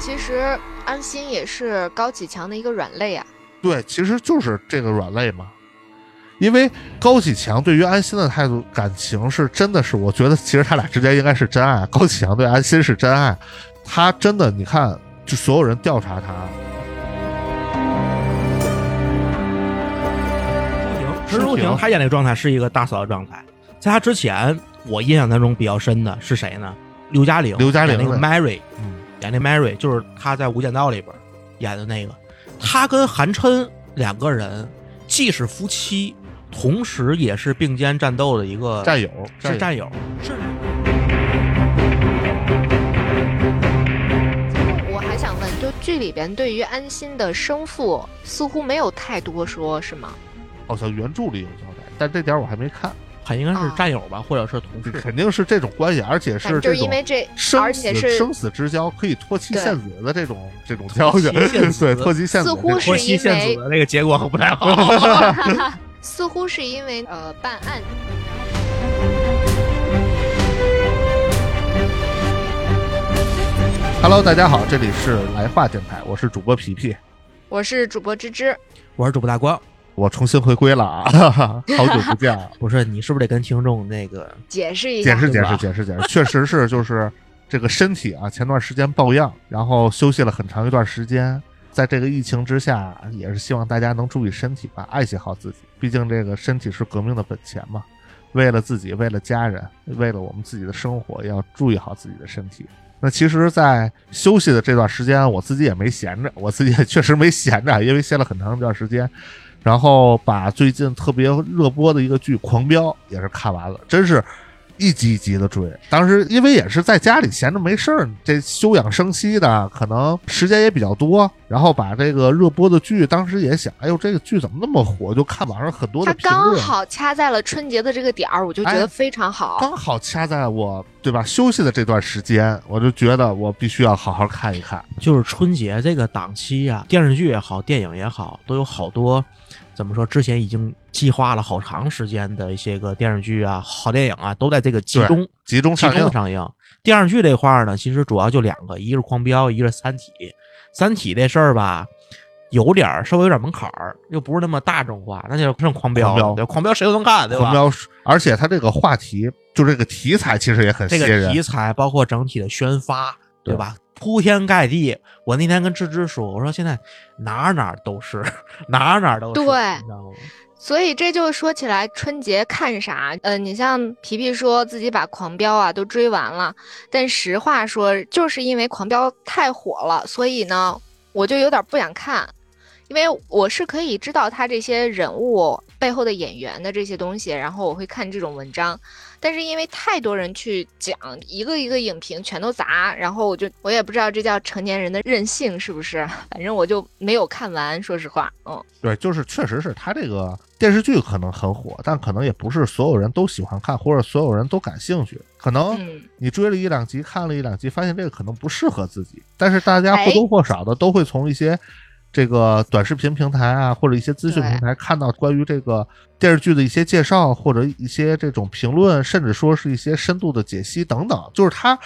其实安心也是高启强的一个软肋啊。对，其实就是这个软肋嘛。因为高启强对于安心的态度、感情是真的是，我觉得其实他俩之间应该是真爱。高启强对安心是真爱，他真的，你看，就所有人调查他，石如婷她演那个状态是一个大嫂的状态，在她之前，我印象当中比较深的是谁呢？刘嘉玲，刘嘉玲演那个 Mary，嗯，演那 Mary 就是她在《无间道》里边演的那个，她跟韩琛两个人既是夫妻，同时也是并肩战斗的一个战友是战友，是。我还想问，就剧里边对于安心的生父似乎没有太多说，是吗？好像原著里有交代，但这点我还没看。他应该是战友吧，或者是同事，肯定是这种关系，而且是就是因为这生死生死之交可以脱妻献子的这种这种交情，对，托妻献子，似乎是因为的那个结果不太好。似乎是因为呃办案。Hello，大家好，这里是来话电台，我是主播皮皮，我是主播芝芝，我是主播大光。我重新回归了啊，好久不见了。不是你是不是得跟听众那个解释一下？解释解释解释解释，确实是就是这个身体啊，前段时间抱恙，然后休息了很长一段时间。在这个疫情之下，也是。希望大家能注意身体吧，爱惜好自己。毕竟这个身体是。革命的本钱嘛。为了自己，为了家人，为了我们自己的生活，要注意好自己的身体。那其实，在休息的这段时间，我自己也没闲着，我自己也确实没闲着，因为歇了很长一段时间。然后把最近特别热播的一个剧《狂飙》也是看完了，真是一集一集的追。当时因为也是在家里闲着没事儿，这休养生息的，可能时间也比较多。然后把这个热播的剧，当时也想，哎呦，这个剧怎么那么火？就看网上很多的评论。刚好掐在了春节的这个点儿，我就觉得非常好。刚好掐在我对吧休息的这段时间，我就觉得我必须要好好看一看。就是春节这个档期呀，电视剧也好，电影也好，都有好多。怎么说？之前已经计划了好长时间的一些个电视剧啊、好电影啊，都在这个集中集中集中上映。电视剧这块儿呢，其实主要就两个，一个是《狂飙》，一个是《三体》。《三体》这事儿吧，有点稍微有点门槛儿，又不是那么大众化，那就剩《狂飙》。对，《狂飙》谁都能干，对吧？狂飙，而且它这个话题，就这个题材，其实也很这个题材，包括整体的宣发，对吧？铺天盖地，我那天跟芝芝说，我说现在哪哪都是，哪哪都是，对，所以这就说起来春节看啥？呃，你像皮皮说自己把《狂飙》啊都追完了，但实话说，就是因为《狂飙》太火了，所以呢，我就有点不想看，因为我是可以知道他这些人物背后的演员的这些东西，然后我会看这种文章。但是因为太多人去讲一个一个影评全都砸，然后我就我也不知道这叫成年人的任性是不是？反正我就没有看完，说实话，嗯，对，就是确实是他这个电视剧可能很火，但可能也不是所有人都喜欢看，或者所有人都感兴趣。可能你追了一两集，看了一两集，发现这个可能不适合自己。但是大家或多或少的都会从一些。这个短视频平台啊，或者一些资讯平台看到关于这个电视剧的一些介绍，或者一些这种评论，甚至说是一些深度的解析等等。就是它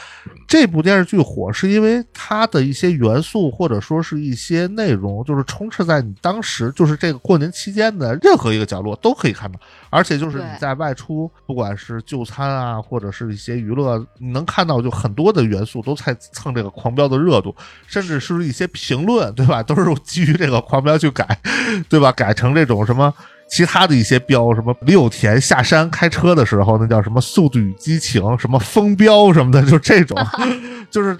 这部电视剧火，是因为它的一些元素，或者说是一些内容，就是充斥在你当时就是这个过年期间的任何一个角落都可以看到。而且就是你在外出，不管是就餐啊，或者是一些娱乐，你能看到就很多的元素都在蹭这个狂飙的热度，甚至是一些评论，对吧？都是基于这个狂飙去改，对吧？改成这种什么其他的一些标，什么李有田下山开车的时候，那叫什么速度与激情，什么风标什么的，就这种，就是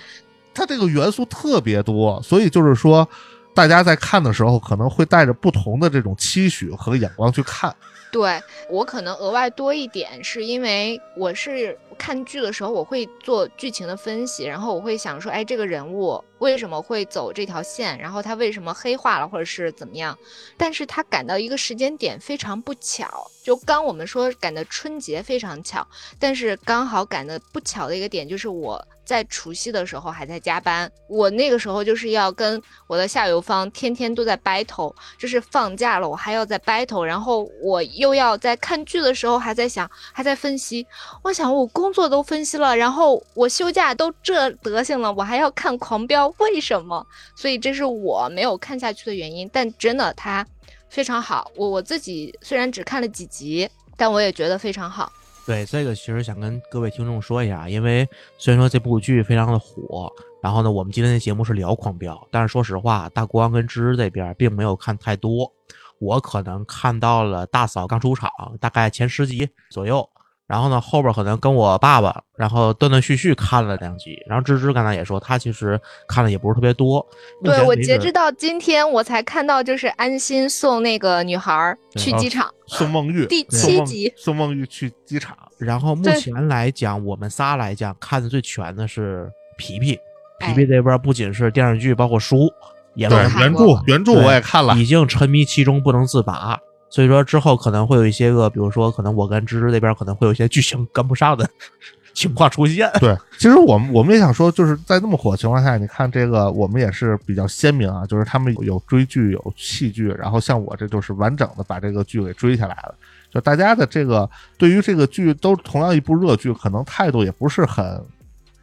它这个元素特别多，所以就是说，大家在看的时候可能会带着不同的这种期许和眼光去看。对我可能额外多一点，是因为我是看剧的时候，我会做剧情的分析，然后我会想说，哎，这个人物为什么会走这条线，然后他为什么黑化了，或者是怎么样？但是他赶到一个时间点非常不巧，就刚我们说赶的春节非常巧，但是刚好赶的不巧的一个点就是我。在除夕的时候还在加班，我那个时候就是要跟我的下游方天天都在 battle，就是放假了我还要在 battle，然后我又要在看剧的时候还在想，还在分析。我想我工作都分析了，然后我休假都这德行了，我还要看狂飙，为什么？所以这是我没有看下去的原因。但真的，它非常好。我我自己虽然只看了几集，但我也觉得非常好。对这个，其实想跟各位听众说一下，因为虽然说这部剧非常的火，然后呢，我们今天的节目是聊《狂飙》，但是说实话，大光跟芝芝这边并没有看太多，我可能看到了大嫂刚出场，大概前十集左右。然后呢，后边可能跟我爸爸，然后断断续续看了两集。然后芝芝刚才也说，他其实看的也不是特别多。对我截止到今天，我才看到就是安心送那个女孩去机场，送孟玉第七集，送孟玉去机场。然后目前来讲，我们仨来讲看的最全的是皮皮。皮皮这边不仅是电视剧，包括书也对原著，原著我也看了，已经沉迷其中不能自拔。所以说之后可能会有一些个，比如说可能我跟芝芝那边可能会有一些剧情跟不上的 情况出现。对，其实我们我们也想说，就是在那么火的情况下，你看这个我们也是比较鲜明啊，就是他们有追剧有戏剧，然后像我这就是完整的把这个剧给追下来了。就大家的这个对于这个剧都同样一部热剧，可能态度也不是很。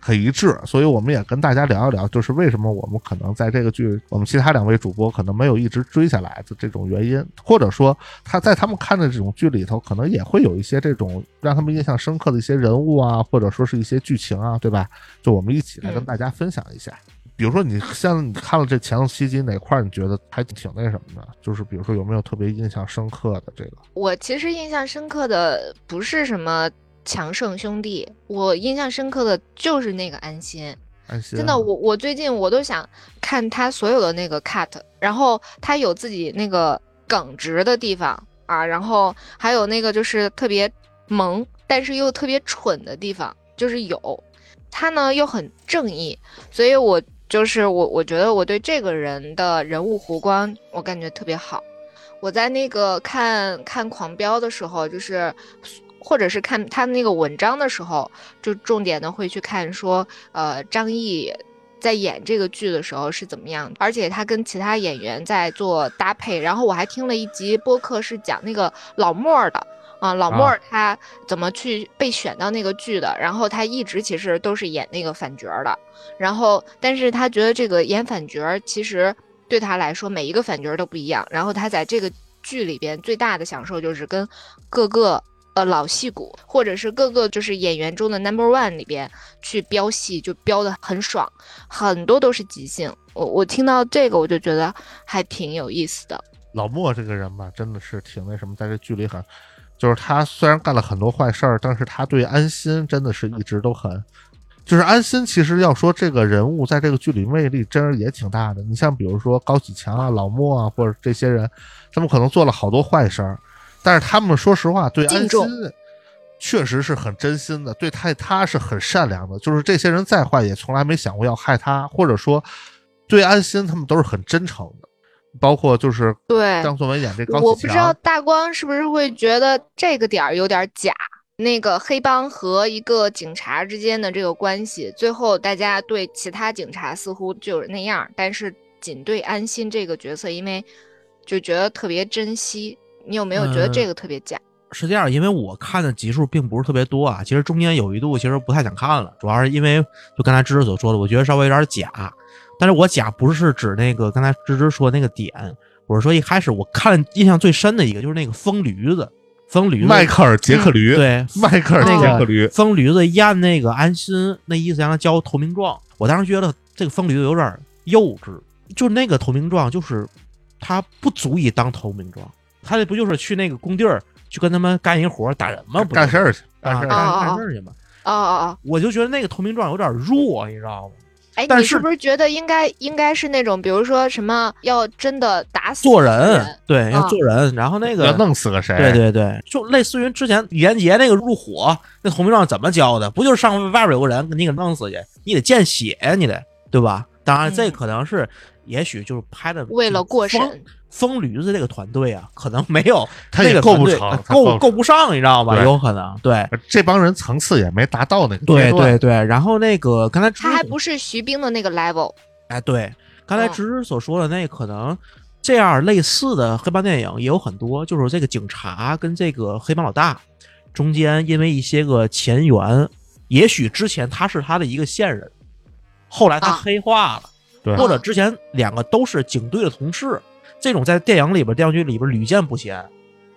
很一致，所以我们也跟大家聊一聊，就是为什么我们可能在这个剧，我们其他两位主播可能没有一直追下来的这种原因，或者说他在他们看的这种剧里头，可能也会有一些这种让他们印象深刻的一些人物啊，或者说是一些剧情啊，对吧？就我们一起来跟大家分享一下。比如说，你像你看了这前七集哪块你觉得还挺那什么的？就是比如说有没有特别印象深刻的这个？我其实印象深刻的不是什么。强盛兄弟，我印象深刻的就是那个安心，安心，真的，我我最近我都想看他所有的那个 cut，然后他有自己那个耿直的地方啊，然后还有那个就是特别萌，但是又特别蠢的地方，就是有他呢又很正义，所以我就是我我觉得我对这个人的人物弧光我感觉特别好，我在那个看看狂飙的时候就是。或者是看他那个文章的时候，就重点的会去看说，呃，张译在演这个剧的时候是怎么样，而且他跟其他演员在做搭配。然后我还听了一集播客，是讲那个老莫的啊，老莫他怎么去被选到那个剧的。然后他一直其实都是演那个反角的，然后但是他觉得这个演反角其实对他来说每一个反角都不一样。然后他在这个剧里边最大的享受就是跟各个。呃，老戏骨，或者是各个就是演员中的 number one 里边去飙戏，就飙的很爽，很多都是即兴。我我听到这个，我就觉得还挺有意思的。老莫这个人吧，真的是挺那什么，在这剧里很，就是他虽然干了很多坏事儿，但是他对安心真的是一直都很，就是安心。其实要说这个人物在这个剧里魅力，真是也挺大的。你像比如说高启强啊、老莫啊，或者这些人，他们可能做了好多坏事儿。但是他们说实话，对安心确实是很真心的，对他他是很善良的。就是这些人再坏，也从来没想过要害他，或者说对安心，他们都是很真诚的。包括就是对张颂文演这高，我不知道大光是不是会觉得这个点儿有点假。那个黑帮和一个警察之间的这个关系，最后大家对其他警察似乎就是那样，但是仅对安心这个角色，因为就觉得特别珍惜。你有没有觉得这个特别假？是这样，因为我看的集数并不是特别多啊。其实中间有一度，其实不太想看了，主要是因为就刚才芝芝所说的，我觉得稍微有点假。但是我假不是指那个刚才芝芝说那个点，我是说一开始我看印象最深的一个就是那个疯驴子，疯驴子迈克尔杰克驴，对，迈克尔杰克驴，疯驴子验那个安心，那意思让他交投名状。我当时觉得这个疯驴子有点幼稚，就那个投名状，就是他不足以当投名状。他这不就是去那个工地儿去跟他们干一活打人吗？干事儿去，干事儿干事儿去嘛。哦哦哦！我就觉得那个投名状有点弱，你知道吗？哎，你是不是觉得应该应该是那种，比如说什么要真的打死做人？对，要做人，然后那个要弄死个谁？对对对，就类似于之前李连杰那个入伙那投名状怎么交的？不就是上外边有个人你给弄死去？你得见血呀，你得对吧？当然，这可能是也许就是拍的为了过审。疯驴子这个团队啊，可能没有他也够不成，够够不上，你知道吧？有可能，对这帮人层次也没达到那个。对对对，然后那个刚才他还不是徐冰的那个 level。哎，对，刚才芝芝所说的那可能这样类似的黑帮电影也有很多，就是这个警察跟这个黑帮老大中间因为一些个前缘，也许之前他是他的一个线人，后来他黑化了。或者之前两个都是警队的同事，这种在电影里边、电视剧里边屡见不鲜。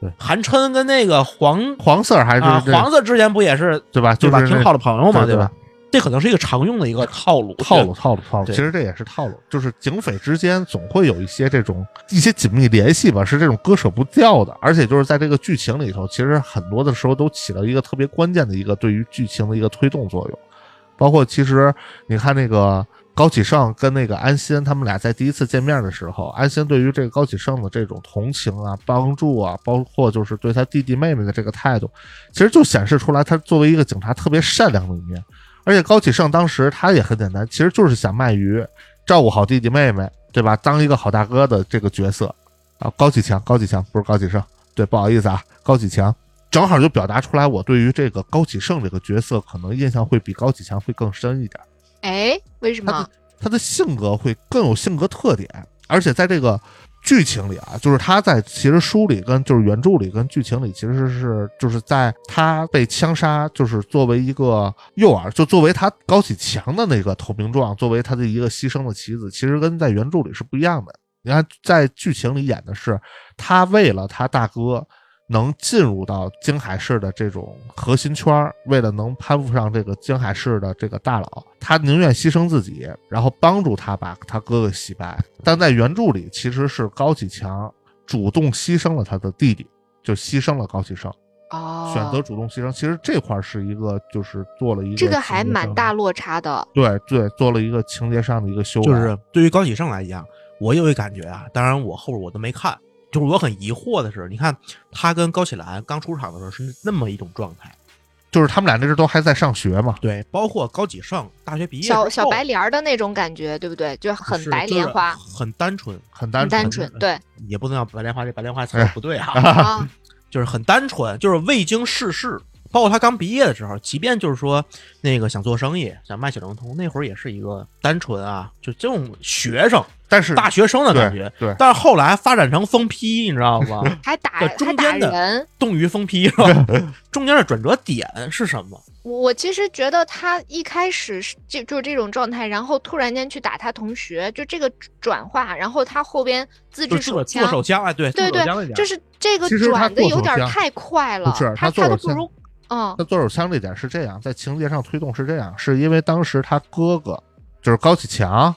对，韩琛跟那个黄黄色还是啊黄色之前不也是对吧？对吧？挺好的朋友嘛，对吧？这可能是一个常用的一个套路，套路，套路，套路。其实这也是套路，就是警匪之间总会有一些这种一些紧密联系吧，是这种割舍不掉的。而且就是在这个剧情里头，其实很多的时候都起到一个特别关键的一个对于剧情的一个推动作用。包括其实你看那个高启盛跟那个安心，他们俩在第一次见面的时候，安心对于这个高启盛的这种同情啊、帮助啊，包括就是对他弟弟妹妹的这个态度，其实就显示出来他作为一个警察特别善良的一面。而且高启盛当时他也很简单，其实就是想卖鱼，照顾好弟弟妹妹，对吧？当一个好大哥的这个角色啊。高启强，高启强不是高启盛，对，不好意思啊，高启强正好就表达出来，我对于这个高启盛这个角色可能印象会比高启强会更深一点。哎，为什么？他的性格会更有性格特点，而且在这个。剧情里啊，就是他在其实书里跟就是原著里跟剧情里其实是就是在他被枪杀，就是作为一个诱饵，就作为他高启强的那个投名状，作为他的一个牺牲的棋子，其实跟在原著里是不一样的。你看在剧情里演的是他为了他大哥。能进入到京海市的这种核心圈为了能攀附上这个京海市的这个大佬，他宁愿牺牲自己，然后帮助他把他哥哥洗白。但在原著里，其实是高启强主动牺牲了他的弟弟，就牺牲了高启盛。哦，选择主动牺牲，其实这块是一个，就是做了一个这个还蛮大落差的。对对，做了一个情节上的一个修改。就是对于高启盛来讲，我有一感觉啊，当然我后边我都没看。就是我很疑惑的是，你看他跟高启兰刚出场的时候是那么一种状态，就是他们俩那时都还在上学嘛。对，包括高启盛大学毕业，小小白莲的那种感觉，对不对？就很白莲花，很单纯，很单单纯。对，也不能叫白莲花，这白莲花词不对啊，就是很单纯，就是未经世事。包括他刚毕业的时候，即便就是说那个想做生意，想卖小灵通，那会儿也是一个单纯啊，就这种学生，但是大学生的感觉。对，但是后来发展成疯批，你知道吗？还打还打人，动于疯批是吧？中间的转折点是什么？我其实觉得他一开始是就就是这种状态，然后突然间去打他同学，就这个转化，然后他后边自制手枪，做手枪，哎，对对对，就是这个转的有点太快了，他他都不如。嗯，他做手枪这点是这样，在情节上推动是这样，是因为当时他哥哥就是高启强，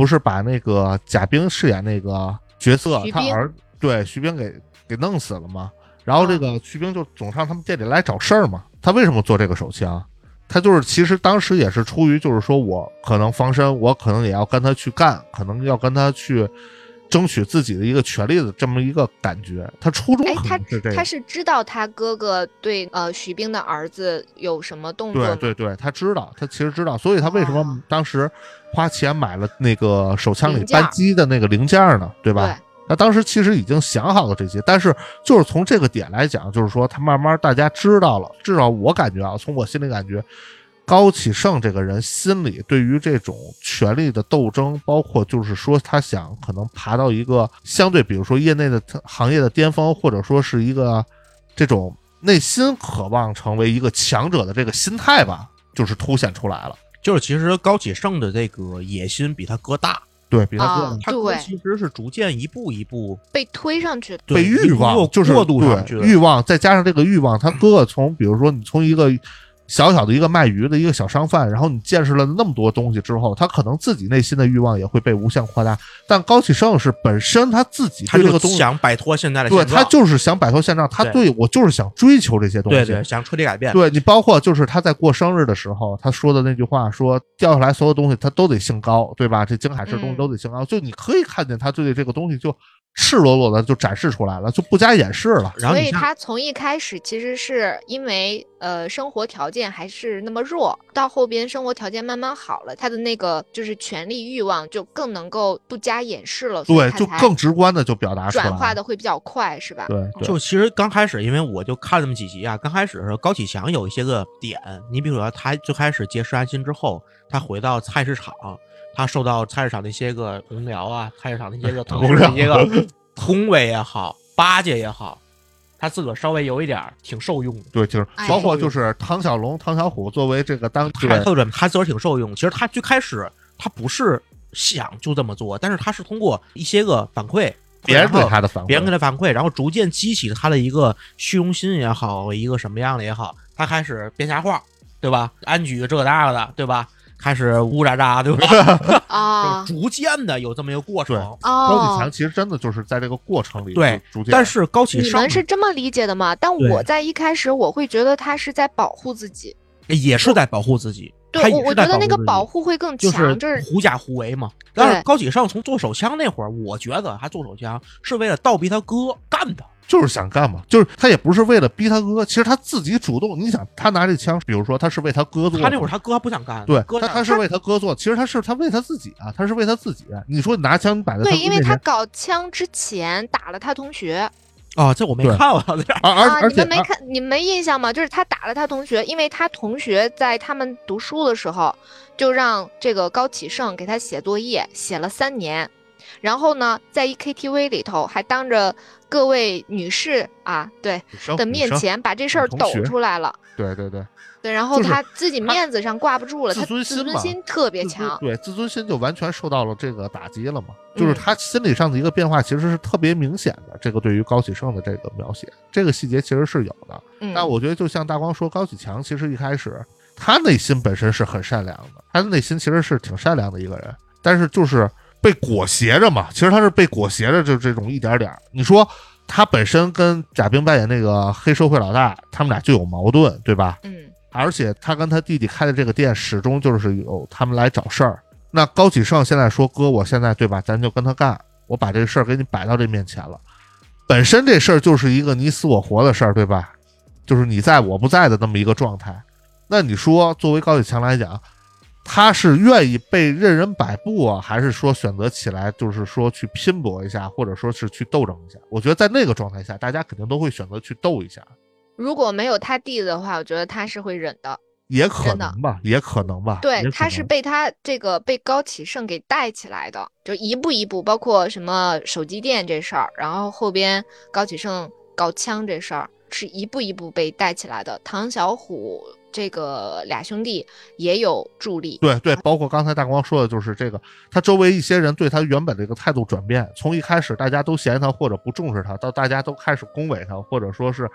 不是把那个贾冰饰演那个角色他儿对徐冰给给弄死了吗？然后这个徐冰就总上他们店里来找事儿嘛。他为什么做这个手枪？他就是其实当时也是出于就是说我可能防身，我可能也要跟他去干，可能要跟他去。争取自己的一个权利的这么一个感觉，他初衷他他是知道他哥哥对呃徐冰的儿子有什么动作对对对，他知道，他其实知道，所以他为什么当时花钱买了那个手枪里扳机的那个零件呢？对吧？他当时其实已经想好了这些，但是就是从这个点来讲，就是说他慢慢大家知道了，至少我感觉啊，从我心里感觉。高启盛这个人心里对于这种权力的斗争，包括就是说他想可能爬到一个相对，比如说业内的行业的巅峰，或者说是一个这种内心渴望成为一个强者的这个心态吧，就是凸显出来了。就是其实高启盛的这个野心比他哥大，对比他哥，他哥其实是逐渐一步一步被推上去，被欲望就是过度上去，欲望再加上这个欲望，他哥哥从比如说你从一个。小小的一个卖鱼的一个小商贩，然后你见识了那么多东西之后，他可能自己内心的欲望也会被无限扩大。但高启盛是本身他自己对这个东西想摆脱现在的对他就是想摆脱现状，他对我就是想追求这些东西，对对，想彻底改变。对你包括就是他在过生日的时候，他说的那句话，说掉下来所有东西他都得姓高，对吧？这京海市东西都得姓高，就你可以看见他对这个东西就。赤裸裸的就展示出来了，就不加掩饰了。所以他从一开始其实是因为呃生活条件还是那么弱，到后边生活条件慢慢好了，他的那个就是权力欲望就更能够不加掩饰了。对，就更直观的就表达出来，转化的会比较快，是吧？对，就其实刚开始，因为我就看那么几集啊，刚开始的时候高启强有一些个点，你比如说他最开始结施安心之后，他回到菜市场。他受到菜市场那些个同僚啊，菜市场那些个 同事那些个恭维也好，巴结也好，他自个儿稍微有一点挺受用的。对，就是包括就是唐小龙、唐小虎作为这个当他他自个儿挺受用。其实他最开始他不是想就这么做，但是他是通过一些个反馈，别人给他的反馈，别人给他反馈，然后逐渐激起他的一个虚荣心也好，一个什么样的也好，他开始编瞎话，对吧？安举这个那个的，对吧？开始呜喳喳，对吧？啊，逐渐的有这么一个过程。高启强其实真的就是在这个过程里，对，逐渐。但是高启你们是这么理解的吗？但我在一开始我会觉得他是在保护自己，也是在保护自己。对，我我觉得那个保护会更强，就是狐假虎威嘛。但是高启盛从做手枪那会儿，我觉得他做手枪是为了倒逼他哥干的。就是想干嘛，就是他也不是为了逼他哥，其实他自己主动。你想，他拿这枪，比如说他是为他哥做，他那会儿他哥不想干，对，他他是为他哥做，其实他是他为他自己啊，他是为他自己。你说你拿枪摆在对，因为他搞枪之前打了他同学。啊，这我没看过，啊，你们没看，你们没印象吗？就是他打了他同学，因为他同学在他们读书的时候，就让这个高启盛给他写作业，写了三年，然后呢，在一 KTV 里头还当着各位女士啊，对的面前把这事儿抖出来了，对对对。对，然后他自己面子上挂不住了，他自尊心特别强，对，自尊心就完全受到了这个打击了嘛。就是他心理上的一个变化，其实是特别明显的。这个对于高启盛的这个描写，这个细节其实是有的。但我觉得，就像大光说，高启强其实一开始他内心本身是很善良的，他的内心其实是挺善良的一个人，但是就是被裹挟着嘛。其实他是被裹挟着，就这种一点点。你说他本身跟贾冰扮演那个黑社会老大，他们俩就有矛盾，对吧？嗯。而且他跟他弟弟开的这个店，始终就是有他们来找事儿。那高启盛现在说：“哥，我现在对吧？咱就跟他干，我把这事儿给你摆到这面前了。本身这事儿就是一个你死我活的事儿，对吧？就是你在我不在的那么一个状态。那你说，作为高启强来讲，他是愿意被任人摆布啊，还是说选择起来，就是说去拼搏一下，或者说是去斗争一下？我觉得在那个状态下，大家肯定都会选择去斗一下。”如果没有他弟的话，我觉得他是会忍的，也可能吧，也可能吧。对，他是被他这个被高启盛给带起来的，就一步一步，包括什么手机店这事儿，然后后边高启盛搞枪这事儿，是一步一步被带起来的。唐小虎。这个俩兄弟也有助力，对对，包括刚才大光说的，就是这个他周围一些人对他原本的一个态度转变，从一开始大家都嫌他或者不重视他，到大家都开始恭维他，或者说是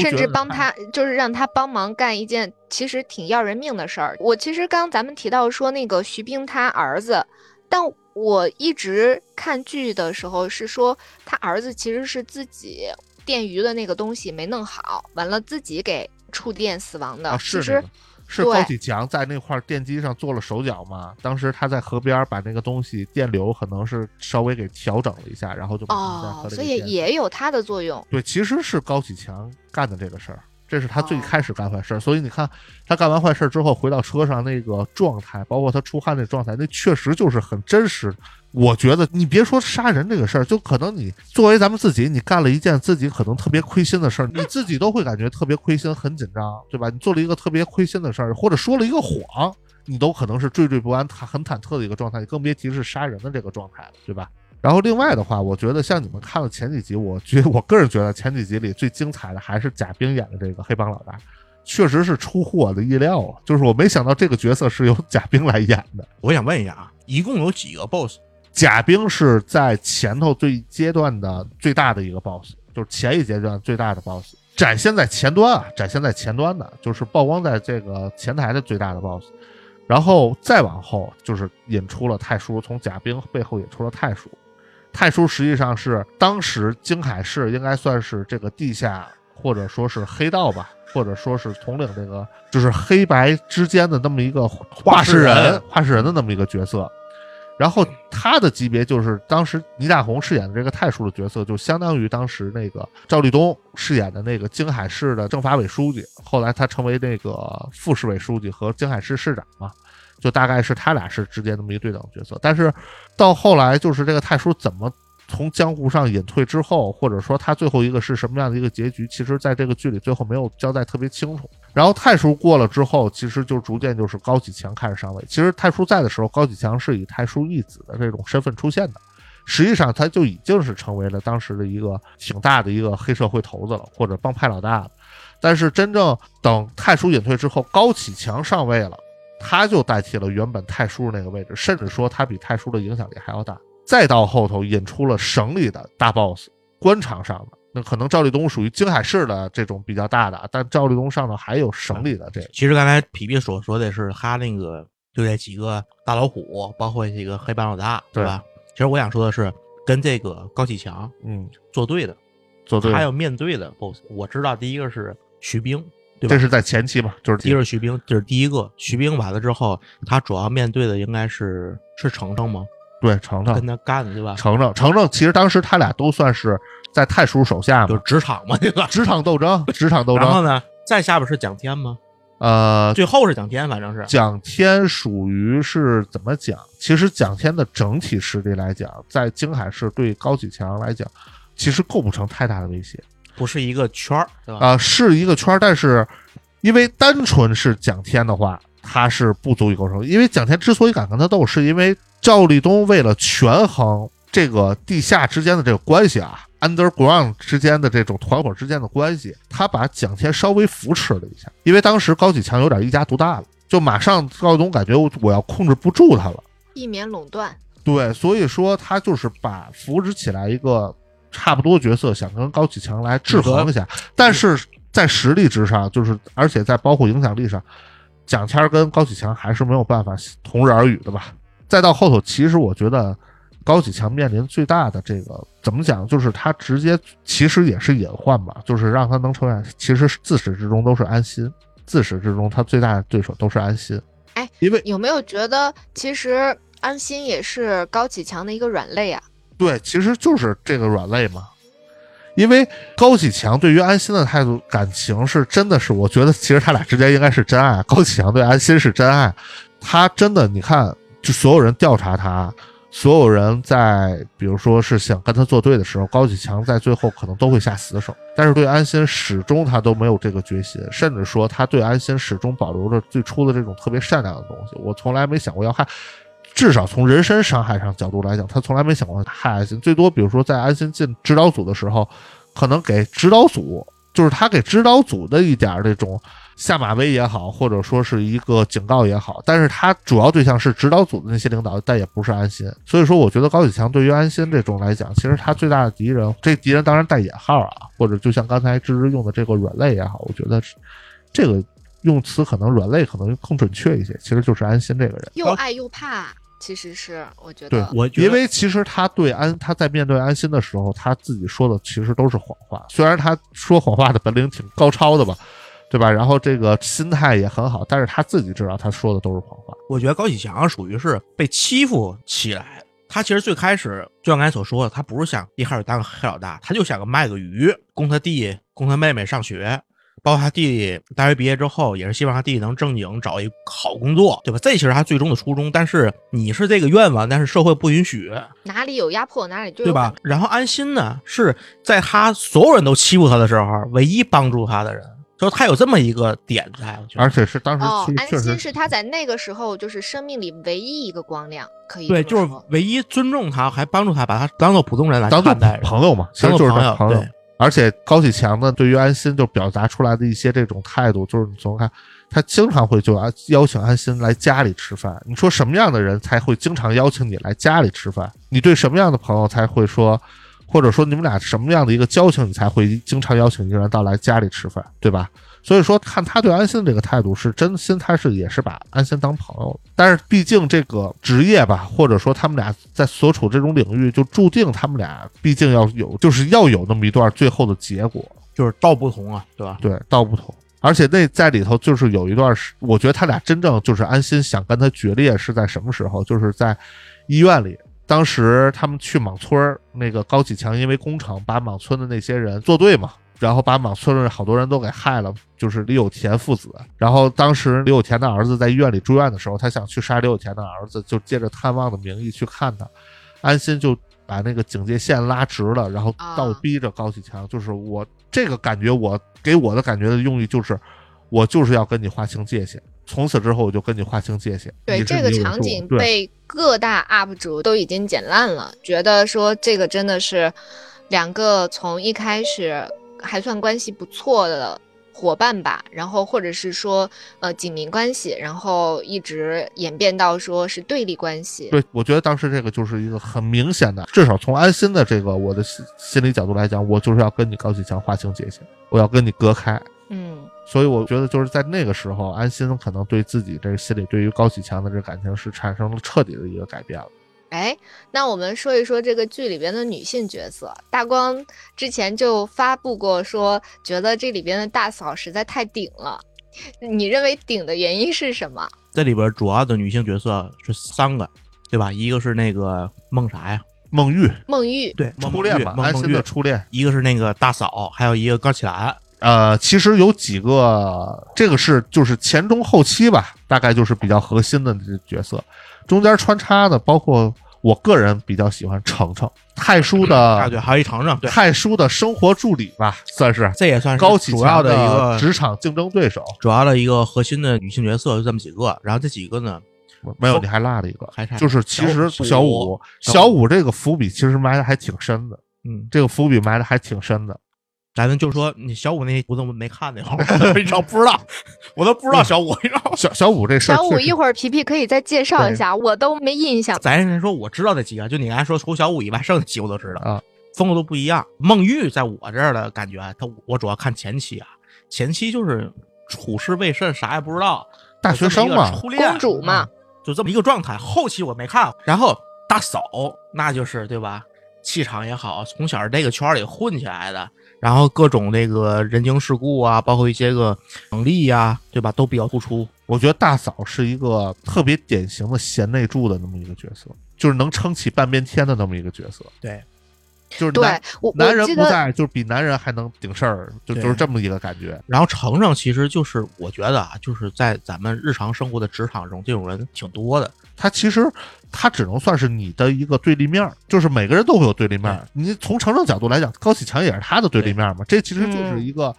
甚至帮他，就是让他帮忙干一件其实挺要人命的事儿。我其实刚咱们提到说那个徐冰他儿子，但我一直看剧的时候是说他儿子其实是自己电鱼的那个东西没弄好，完了自己给。触电死亡的，其实是高启强在那块电机上做了手脚嘛。当时他在河边把那个东西电流可能是稍微给调整了一下，然后就哦，所以也有他的作用。对，其实是高启强干的这个事儿，这是他最开始干坏事儿。所以你看，他干完坏事之后回到车上那个状态，包括他出汗那状态，那确实就是很真实。我觉得你别说杀人这个事儿，就可能你作为咱们自己，你干了一件自己可能特别亏心的事儿，你自己都会感觉特别亏心、很紧张，对吧？你做了一个特别亏心的事儿，或者说了一个谎，你都可能是惴惴不安、很忐忑的一个状态，更别提是杀人的这个状态了，对吧？然后另外的话，我觉得像你们看了前几集，我觉我个人觉得前几集里最精彩的还是贾冰演的这个黑帮老大，确实是出乎我的意料啊！就是我没想到这个角色是由贾冰来演的。我想问一下啊，一共有几个 BOSS？贾冰是在前头最阶段的最大的一个 boss，就是前一阶段最大的 boss，展现在前端啊，展现在前端的，就是曝光在这个前台的最大的 boss，然后再往后就是引出了太叔，从贾冰背后引出了太叔，太叔实际上是当时京海市应该算是这个地下或者说是黑道吧，或者说是统领这个就是黑白之间的那么一个话事人，话事人的那么一个角色。然后他的级别就是当时倪大红饰演的这个太叔的角色，就相当于当时那个赵立东饰演的那个京海市的政法委书记，后来他成为那个副市委书记和京海市市长嘛，就大概是他俩是之间那么一个对等角色。但是到后来就是这个太叔怎么？从江湖上隐退之后，或者说他最后一个是什么样的一个结局，其实在这个剧里最后没有交代特别清楚。然后太叔过了之后，其实就逐渐就是高启强开始上位。其实太叔在的时候，高启强是以太叔义子的这种身份出现的，实际上他就已经是成为了当时的一个挺大的一个黑社会头子了，或者帮派老大了。但是真正等太叔隐退之后，高启强上位了，他就代替了原本太叔那个位置，甚至说他比太叔的影响力还要大。再到后头引出了省里的大 boss，官场上的那可能赵立东属于京海市的这种比较大的，但赵立东上头还有省里的这。其实刚才皮皮所说的是他那个就这几个大老虎，包括这个黑帮老大，对吧？其实我想说的是，跟这个高启强嗯作对的，作对，还有面对的 boss。我知道第一个是徐冰。这是在前期嘛，就是第一个徐冰，这是第一个徐冰完了之后，他主要面对的应该是是程程吗？对，程程跟他干的对吧？程程，程程，其实当时他俩都算是在太叔手下嘛，就职场嘛，对吧？职场斗争，职场斗争。然后呢，再下边是蒋天吗？呃，最后是蒋天，反正是蒋天属于是怎么讲？其实蒋天的整体实力来讲，在京海市对高启强来讲，其实构不成太大的威胁。不是一个圈儿，对吧？啊，是一个圈儿，但是因为单纯是蒋天的话，他是不足以构成。因为蒋天之所以敢跟他斗，是因为赵立东为了权衡这个地下之间的这个关系啊，underground 之间的这种团伙之间的关系，他把蒋天稍微扶持了一下。因为当时高启强有点一家独大了，就马上赵立东感觉我要控制不住他了，避免垄断。对，所以说他就是把扶持起来一个。差不多角色想跟高启强来制衡一下，但是在实力之上，就是而且在包括影响力上，蒋谦跟高启强还是没有办法同日而语的吧。再到后头，其实我觉得高启强面临最大的这个怎么讲，就是他直接其实也是隐患吧，就是让他能成为，其实自始至终都是安心，自始至终他最大的对手都是安心。哎，因为有没有觉得其实安心也是高启强的一个软肋啊？对，其实就是这个软肋嘛，因为高启强对于安心的态度感情是真的是，我觉得其实他俩之间应该是真爱。高启强对安心是真爱，他真的，你看，就所有人调查他，所有人在，比如说是想跟他作对的时候，高启强在最后可能都会下死手，但是对安心始终他都没有这个决心，甚至说他对安心始终保留着最初的这种特别善良的东西。我从来没想过要害。至少从人身伤害上角度来讲，他从来没想过害安心。最多，比如说在安心进指导组的时候，可能给指导组，就是他给指导组的一点这种下马威也好，或者说是一个警告也好。但是他主要对象是指导组的那些领导，但也不是安心。所以说，我觉得高启强对于安心这种来讲，其实他最大的敌人，这敌人当然带引号啊，或者就像刚才芝芝用的这个软肋也好，我觉得这个用词可能软肋可能更准确一些。其实就是安心这个人，又爱又怕。其实是我觉得，对我因为其实他对安他在面对安心的时候，他自己说的其实都是谎话。虽然他说谎话的本领挺高超的吧，对吧？然后这个心态也很好，但是他自己知道他说的都是谎话。我觉得高启强属于是被欺负起来。他其实最开始就像刚才所说的，他不是想一开始当个黑老大，他就想个卖个鱼，供他弟供他妹妹上学。包括他弟弟大学毕业之后，也是希望他弟弟能正经找一好工作，对吧？这其实他最终的初衷。但是你是这个愿望，但是社会不允许。哪里有压迫，哪里就对吧？然后安心呢，是在他所有人都欺负他的时候，唯一帮助他的人，就他有这么一个点在。而且是当时哦，安心是他在那个时候就是生命里唯一一个光亮，可以对，就是唯一尊重他，还帮助他，把他当做普通人来看待，朋友嘛，当做朋友。而且高启强呢，对于安心就表达出来的一些这种态度，就是你从看，他经常会就啊邀请安心来家里吃饭。你说什么样的人才会经常邀请你来家里吃饭？你对什么样的朋友才会说，或者说你们俩什么样的一个交情，你才会经常邀请一个人到来家里吃饭，对吧？所以说，看他对安心的这个态度是真心，他是也是把安心当朋友。但是毕竟这个职业吧，或者说他们俩在所处这种领域，就注定他们俩毕竟要有，就是要有那么一段最后的结果，就是道不同啊，对吧？对，道不同。而且那在里头就是有一段是，我觉得他俩真正就是安心想跟他决裂是在什么时候？就是在医院里，当时他们去莽村那个高启强因为工程把莽村的那些人作对嘛。然后把莽村好多人都给害了，就是李有田父子。然后当时李有田的儿子在医院里住院的时候，他想去杀李有田的儿子，就借着探望的名义去看他。安心就把那个警戒线拉直了，然后倒逼着高启强。就是我这个感觉，我给我的感觉的用意就是，我就是要跟你划清界限。从此之后，我就跟你划清界限。对这个场景被各大 UP 主都已经剪烂了，觉得说这个真的是两个从一开始。还算关系不错的伙伴吧，然后或者是说呃警民关系，然后一直演变到说是对立关系。对，我觉得当时这个就是一个很明显的，至少从安心的这个我的心心理角度来讲，我就是要跟你高启强划清界限，我要跟你隔开。嗯，所以我觉得就是在那个时候，安心可能对自己这个心里对于高启强的这感情是产生了彻底的一个改变了。哎，那我们说一说这个剧里边的女性角色。大光之前就发布过说，觉得这里边的大嫂实在太顶了。你认为顶的原因是什么？这里边主要的女性角色是三个，对吧？一个是那个孟啥呀？孟玉。孟玉，对，初恋嘛，安心的初恋。一个是那个大嫂，还有一个高启兰。呃，其实有几个，这个是就是前中后期吧，大概就是比较核心的这角色。中间穿插的包括我个人比较喜欢程程太叔的，对，还有一程程太叔的生活助理吧，算是。这也算是高启强的一个职场竞争对手，主要的一个核心的女性角色就这么几个，然后这几个呢，没有你还落了一个，还就是其实小五。小五这个伏笔其实埋的还挺深的，嗯，这个伏笔埋的还挺深的。咱们就说你小五那我怎么没看呢？你知道不知道？我都不知道小五，你知道小小五这事儿小五一会儿皮皮可以再介绍一下，我都没印象。咱先说我知道的几个，就你刚才说除小五以外，剩下几个我都知道啊，风格都不一样。孟玉在我这儿的感觉，他我主要看前期啊，前期就是处事未慎，啥也不知道，大学生嘛，初恋公主嘛，就这么一个状态。后期我没看，然后大嫂那就是对吧？气场也好，从小这个圈里混起来的。然后各种那个人情世故啊，包括一些个能力呀，对吧，都比较突出。我觉得大嫂是一个特别典型的贤内助的那么一个角色，就是能撑起半边天的那么一个角色。对，就是对，男人不在，就是比男人还能顶事儿，就就是这么一个感觉。然后程程其实就是我觉得啊，就是在咱们日常生活的职场中，这种人挺多的。他其实。他只能算是你的一个对立面，就是每个人都会有对立面。你从成长角度来讲，高启强也是他的对立面嘛。这其实就是一个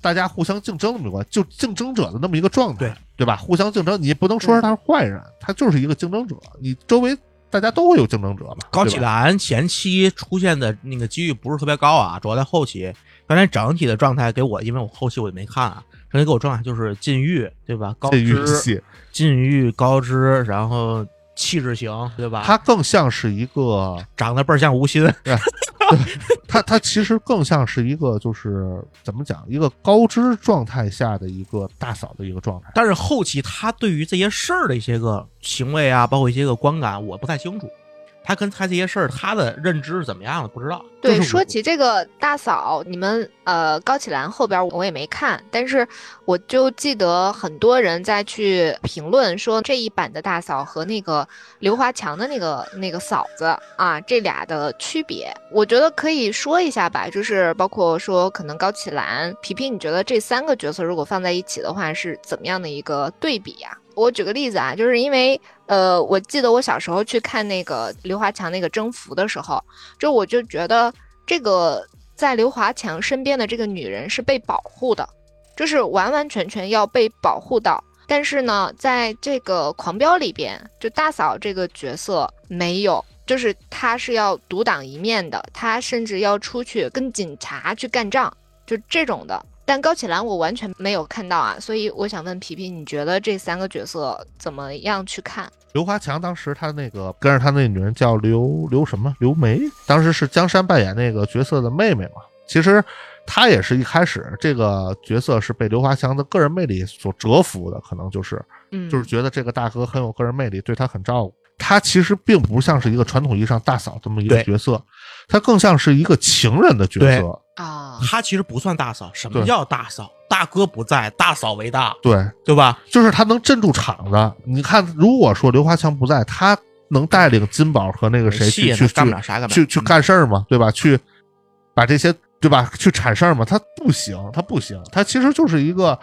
大家互相竞争的没关系，就竞争者的那么一个状态，对对吧？互相竞争，你不能说是他是坏人，他就是一个竞争者。你周围大家都会有竞争者嘛。高启兰前期出现的那个机遇不是特别高啊，主要在后期。刚才整体的状态给我，因为我后期我也没看啊，整体给我状态就是禁欲，对吧？高知，禁欲高知，然后。气质型，对吧？他更像是一个长得倍儿像吴昕，他他其实更像是一个，就是怎么讲，一个高知状态下的一个大嫂的一个状态。但是后期他对于这些事儿的一些个行为啊，包括一些个观感，我不太清楚。他跟他这些事儿，他的认知是怎么样的？不知道。对，说起这个大嫂，你们呃高启兰后边我也没看，但是我就记得很多人在去评论说这一版的大嫂和那个刘华强的那个那个嫂子啊，这俩的区别，我觉得可以说一下吧，就是包括说可能高启兰、皮皮，你觉得这三个角色如果放在一起的话，是怎么样的一个对比呀？我举个例子啊，就是因为，呃，我记得我小时候去看那个刘华强那个征服的时候，就我就觉得这个在刘华强身边的这个女人是被保护的，就是完完全全要被保护到。但是呢，在这个狂飙里边，就大嫂这个角色没有，就是她是要独当一面的，她甚至要出去跟警察去干仗，就这种的。但高启兰我完全没有看到啊，所以我想问皮皮，你觉得这三个角色怎么样去看？刘华强当时他那个跟着他那女人叫刘刘什么刘梅，当时是江山扮演那个角色的妹妹嘛。其实他也是一开始这个角色是被刘华强的个人魅力所折服的，可能就是，嗯，就是觉得这个大哥很有个人魅力，对他很照顾。他其实并不像是一个传统意义上大嫂这么一个角色，他更像是一个情人的角色。啊，他其实不算大嫂。什么叫大嫂？大哥不在，大嫂为大，对对吧？就是他能镇住场子。你看，如果说刘华强不在，他能带领金宝和那个谁去去干不了啥干去去干事儿吗？对吧？去把这些对吧？去铲事儿吗？他不行，他不行。他其实就是一个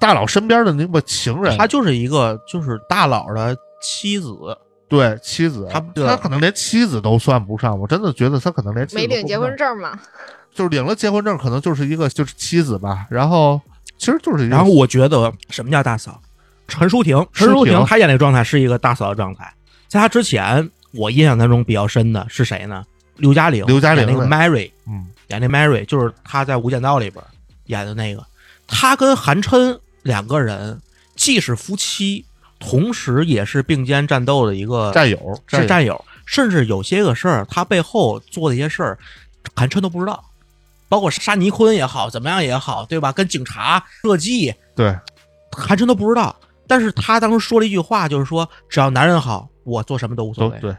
大佬身边的那个情人，他就是一个就是大佬的妻子。对妻子，他他可能连妻子都算不上。我真的觉得他可能连没领结婚证嘛。就是领了结婚证，可能就是一个就是妻子吧。然后其实就是一个。然后我觉得什么叫大嫂？陈淑婷，陈淑婷她演那个状态是一个大嫂的状态。在她之前，我印象当中比较深的是谁呢？刘嘉玲，刘嘉玲那个 Mary，嗯，演那 Mary 就是她在《无间道》里边演的那个。她跟韩琛两个人既是夫妻，同时也是并肩战斗的一个战友，是战友。甚至有些个事儿，他背后做的一些事儿，韩琛都不知道。包括杀尼坤也好，怎么样也好，对吧？跟警察设计，对，韩琛都不知道。但是他当时说了一句话，就是说，只要男人好，我做什么都无所谓。对，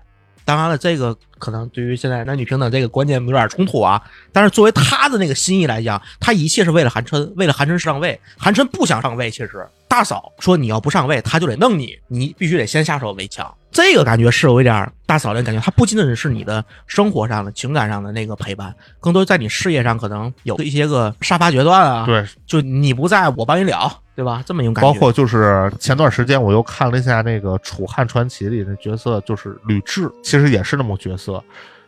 当然了，这个可能对于现在男女平等这个观念有点冲突啊。但是作为他的那个心意来讲，他一切是为了韩琛，为了韩琛上位。韩琛不想上位，其实大嫂说你要不上位，他就得弄你，你必须得先下手为强。这个感觉是有一点大嫂的感觉，他不仅仅是你的生活上的、情感上的那个陪伴，更多在你事业上可能有一些个杀伐决断啊。对，就你不在我帮你了，对吧？这么一种感觉。包括就是前段时间我又看了一下那个《楚汉传奇》里的角色，就是吕雉，其实也是那么角色，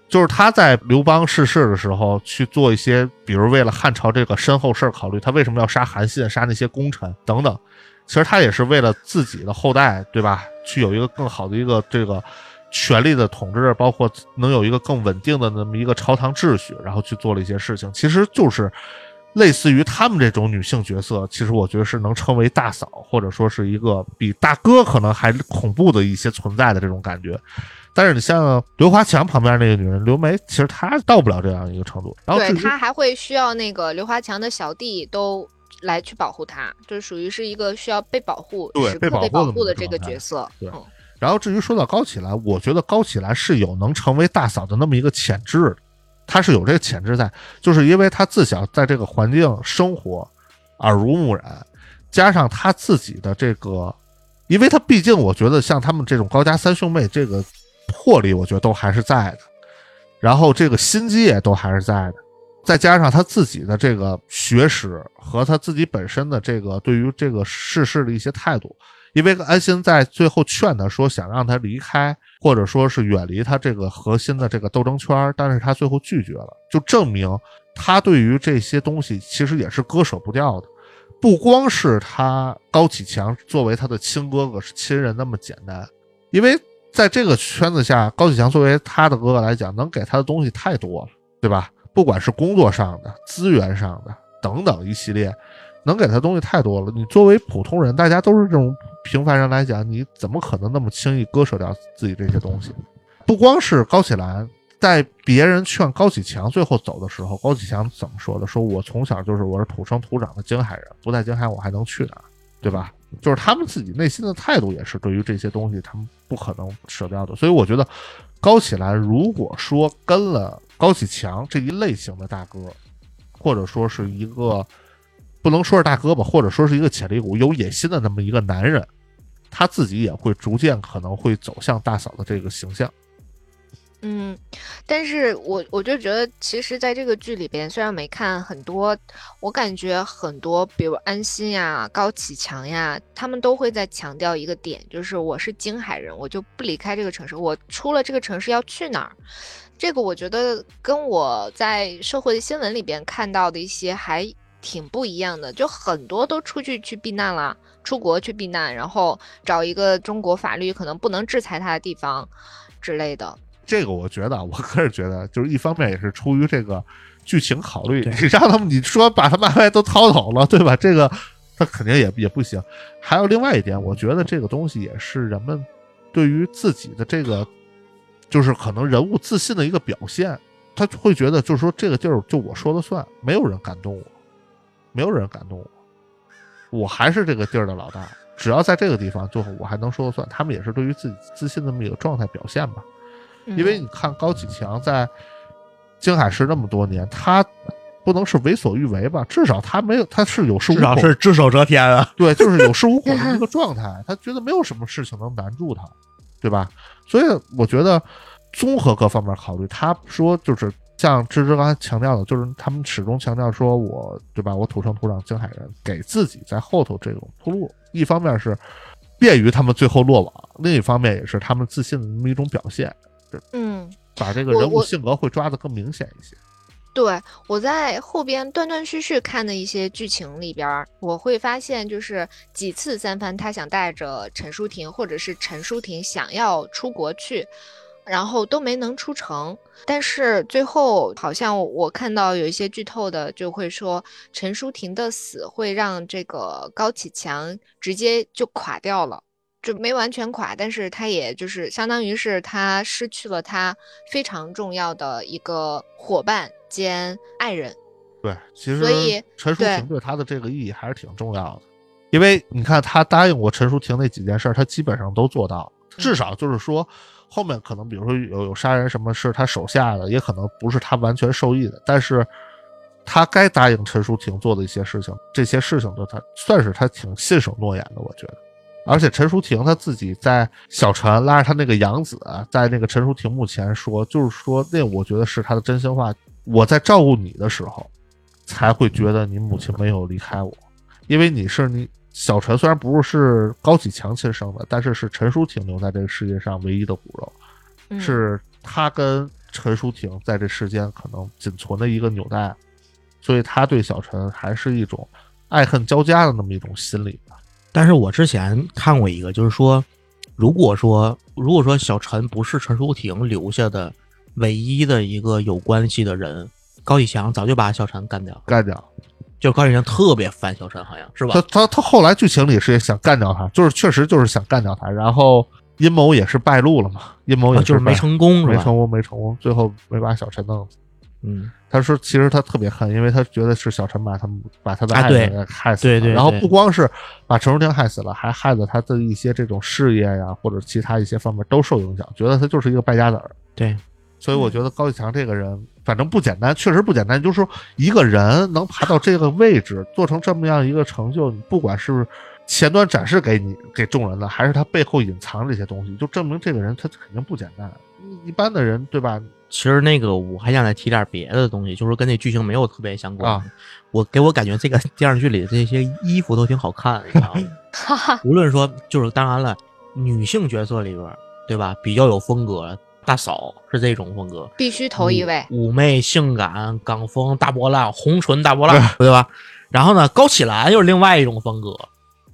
就是他在刘邦逝世的时候去做一些，比如为了汉朝这个身后事儿考虑，他为什么要杀韩信、杀那些功臣等等。其实他也是为了自己的后代，对吧？去有一个更好的一个这个权力的统治，包括能有一个更稳定的那么一个朝堂秩序，然后去做了一些事情。其实就是类似于他们这种女性角色，其实我觉得是能称为大嫂，或者说是一个比大哥可能还恐怖的一些存在的这种感觉。但是你像刘华强旁边那个女人刘梅，其实她到不了这样一个程度。然后对她还会需要那个刘华强的小弟都。来去保护他，就是属于是一个需要被保护、时刻被保护的这个角色。对。然后至于说到高启兰，我觉得高启兰是有能成为大嫂的那么一个潜质的，她是有这个潜质在，就是因为她自小在这个环境生活，耳濡目染，加上她自己的这个，因为她毕竟我觉得像他们这种高家三兄妹，这个魄力我觉得都还是在的，然后这个心机也都还是在的。再加上他自己的这个学识和他自己本身的这个对于这个世事的一些态度，因为安心在最后劝他说想让他离开，或者说是远离他这个核心的这个斗争圈，但是他最后拒绝了，就证明他对于这些东西其实也是割舍不掉的，不光是他高启强作为他的亲哥哥是亲人那么简单，因为在这个圈子下，高启强作为他的哥哥来讲，能给他的东西太多了，对吧？不管是工作上的、资源上的等等一系列，能给他东西太多了。你作为普通人，大家都是这种平凡人来讲，你怎么可能那么轻易割舍掉自己这些东西？不光是高启兰，在别人劝高启强最后走的时候，高启强怎么说的？说我从小就是我是土生土长的京海人，不在京海我还能去哪？对吧？就是他们自己内心的态度也是对于这些东西，他们不可能舍掉的。所以我觉得，高启兰如果说跟了。高启强这一类型的大哥，或者说是一个不能说是大哥吧，或者说是一个潜力股、有野心的那么一个男人，他自己也会逐渐可能会走向大嫂的这个形象。嗯，但是我我就觉得，其实在这个剧里边，虽然没看很多，我感觉很多，比如安心呀、高启强呀，他们都会在强调一个点，就是我是京海人，我就不离开这个城市，我出了这个城市要去哪儿？这个我觉得跟我在社会新闻里边看到的一些还挺不一样的，就很多都出去去避难了，出国去避难，然后找一个中国法律可能不能制裁他的地方之类的。这个我觉得，我个人觉得，就是一方面也是出于这个剧情考虑，你 让他们你说把他们外都掏走了，对吧？这个他肯定也也不行。还有另外一点，我觉得这个东西也是人们对于自己的这个。就是可能人物自信的一个表现，他会觉得就是说这个地儿就我说了算，没有人敢动我，没有人敢动我，我还是这个地儿的老大，只要在这个地方，就我还能说了算。他们也是对于自己自信的这么一个状态表现吧。因为你看高启强在京海市那么多年，他不能是为所欲为吧？至少他没有，他是有恃无恐，至少是只手遮天啊。对，就是有恃无恐的 一个状态，他觉得没有什么事情能难住他。对吧？所以我觉得，综合各方面考虑，他说就是像芝芝刚才强调的，就是他们始终强调说，我对吧？我土生土长青海人，给自己在后头这种铺路，一方面是便于他们最后落网，另一方面也是他们自信的那么一种表现。嗯，把这个人物性格会抓得更明显一些。对我在后边断断续续看的一些剧情里边，我会发现就是几次三番他想带着陈淑婷，或者是陈淑婷想要出国去，然后都没能出成。但是最后好像我看到有一些剧透的就会说，陈淑婷的死会让这个高启强直接就垮掉了，就没完全垮，但是他也就是相当于是他失去了他非常重要的一个伙伴兼爱人。对，其实所以陈淑婷对他的这个意义还是挺重要的。因为你看，他答应过陈淑婷那几件事，他基本上都做到了。至少就是说，后面可能比如说有有杀人什么是他手下的，也可能不是他完全受益的。但是，他该答应陈淑婷做的一些事情，这些事情都他算是他挺信守诺言的。我觉得，而且陈淑婷他自己在小陈拉着他那个养子，在那个陈淑婷墓前说，就是说那我觉得是他的真心话。我在照顾你的时候，才会觉得你母亲没有离开我，因为你是你。小陈虽然不是高启强亲生的，但是是陈淑婷留在这个世界上唯一的骨肉，是他跟陈淑婷在这世间可能仅存的一个纽带，所以他对小陈还是一种爱恨交加的那么一种心理吧。但是我之前看过一个，就是说，如果说如果说小陈不是陈淑婷留下的唯一的一个有关系的人，高启强早就把小陈干掉，干掉。就高启强特别烦小陈，好像是吧？他他他后来剧情里是想干掉他，就是确实就是想干掉他，然后阴谋也是败露了嘛，阴谋也就是没成功，没成功，没成功，最后没把小陈弄死。嗯，他说其实他特别恨，因为他觉得是小陈把他们把他的爱人害死了，对对。然后不光是把陈淑婷害死了，还害得他的一些这种事业呀，或者其他一些方面都受影响，觉得他就是一个败家子儿。对。所以我觉得高启强这个人，反正不简单，确实不简单。就是说，一个人能爬到这个位置，做成这么样一个成就，不管是前端展示给你给众人的，还是他背后隐藏这些东西，就证明这个人他肯定不简单。一般的人，对吧？其实那个我还想再提点别的东西，就是跟那剧情没有特别相关。我给我感觉这个电视剧里的这些衣服都挺好看，你知道吗？无论说就是当然了，女性角色里边，对吧？比较有风格。大嫂是这种风格，必须头一位，妩媚性感，港风大波浪，红唇大波浪，对吧？然后呢，高启兰又是另外一种风格，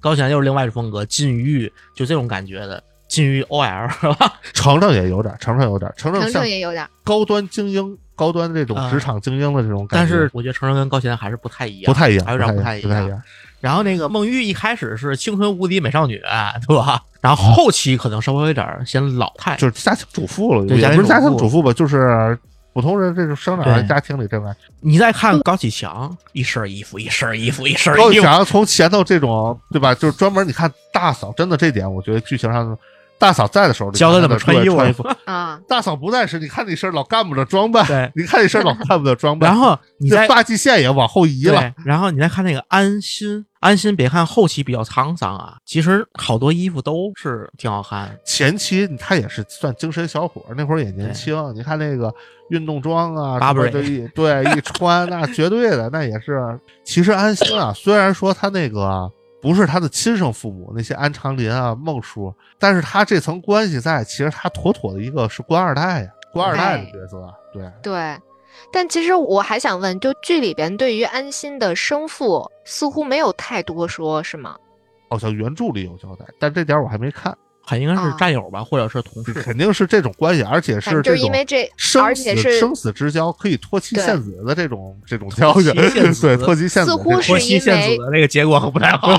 高启兰又是另外一种风格，禁欲就这种感觉的禁欲 OL 是吧？程程也有点，程程有点，程程程也有点高端精英，高端这种职场精英的这种感觉。但是我觉得程程跟高启兰还是不太一样，不太一样，还有点不太一样。然后那个孟玉一开始是青春无敌美少女，对吧？然后后期可能稍微有点显老态，就是家庭主妇了，也不是家庭主妇吧，就是普通人这种生长在家庭里这边。你再看高启强，一身衣服，一身衣服，一身衣服。高启强从前头这种，对吧？就是专门你看大嫂，真的这点，我觉得剧情上。大嫂在的时候教他怎么穿衣服啊。大嫂不在时，你看那身老干部的装扮，对，你看那身老干部的装扮。然后你再发际线也往后移了。然后你再看那个安心，安心别看后期比较沧桑啊，其实好多衣服都是挺好看。前期他也是算精神小伙，那会儿也年轻。你看那个运动装啊，对一对一穿，那绝对的，那也是。其实安心啊，虽然说他那个。不是他的亲生父母，那些安长林啊、孟叔，但是他这层关系在，其实他妥妥的一个是官二代呀，官二代的角色，对对。但其实我还想问，就剧里边对于安心的生父似乎没有太多说，是吗？好像原著里有交代，但这点我还没看。还应该是战友吧，或者是同事，肯定是这种关系，而且是就是因为这生死生死之交，可以托妻献子的这种这种交情，对托妻献子，似乎是因为那个结果不太好，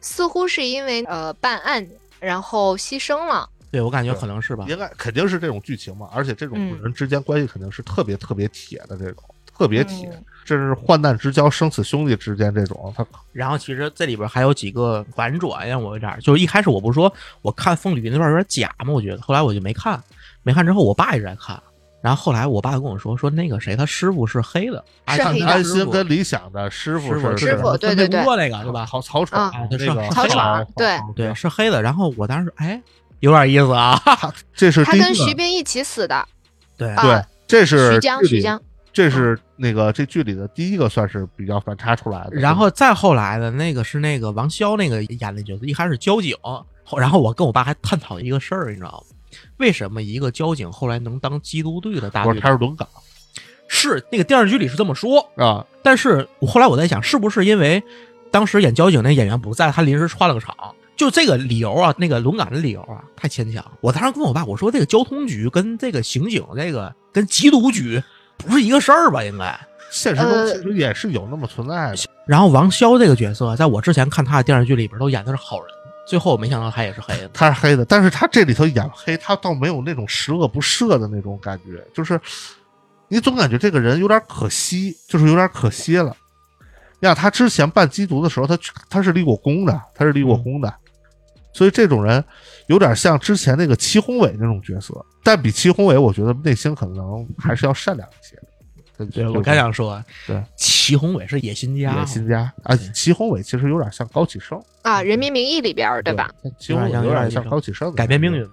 似乎是因为呃办案然后牺牲了，对我感觉可能是吧，应该肯定是这种剧情嘛，而且这种人之间关系肯定是特别特别铁的这种。特别铁，这是患难之交、生死兄弟之间这种。他然后其实这里边还有几个反转让，我有点就是一开始我不是说我看凤鲤那段有点假吗？我觉得后来我就没看，没看之后我爸一直在看，然后后来我爸跟我说说那个谁他师傅是黑的，安心跟理想的师傅是师傅对对对那个对吧？曹曹闯那个曹爽对对是黑的。然后我当时哎有点意思啊，这是他跟徐斌一起死的，对啊对，这是徐江徐江。这是那个这剧里的第一个算是比较反差出来的，然后再后来的那个是那个王骁那个演的角色，一开始交警，然后我跟我爸还探讨一个事儿，你知道吗？为什么一个交警后来能当缉毒队的大队？他是轮岗，是那个电视剧里是这么说啊。但是我后来我在想，是不是因为当时演交警那演员不在，他临时串了个场？就这个理由啊，那个轮岗的理由啊，太牵强。我当时跟我爸我说，这个交通局跟这个刑警这个跟缉毒局不是一个事儿吧？应该现实中其实也是有那么存在的。然后王潇这个角色，在我之前看他的电视剧里边都演的是好人，最后没想到他也是黑的。他是黑的，但是他这里头演黑，他倒没有那种十恶不赦的那种感觉，就是你总感觉这个人有点可惜，就是有点可惜了。你看他之前办缉毒的时候，他他是立过功的，他是立过功的，所以这种人有点像之前那个祁宏伟那种角色，但比祁宏伟，我觉得内心可能还是要善良一些。对，我刚想说，对，祁宏伟是野心家，野心家啊，祁宏伟其实有点像高启盛啊，《人民名义》里边对吧？祁宏伟有点像高启盛，改变命运，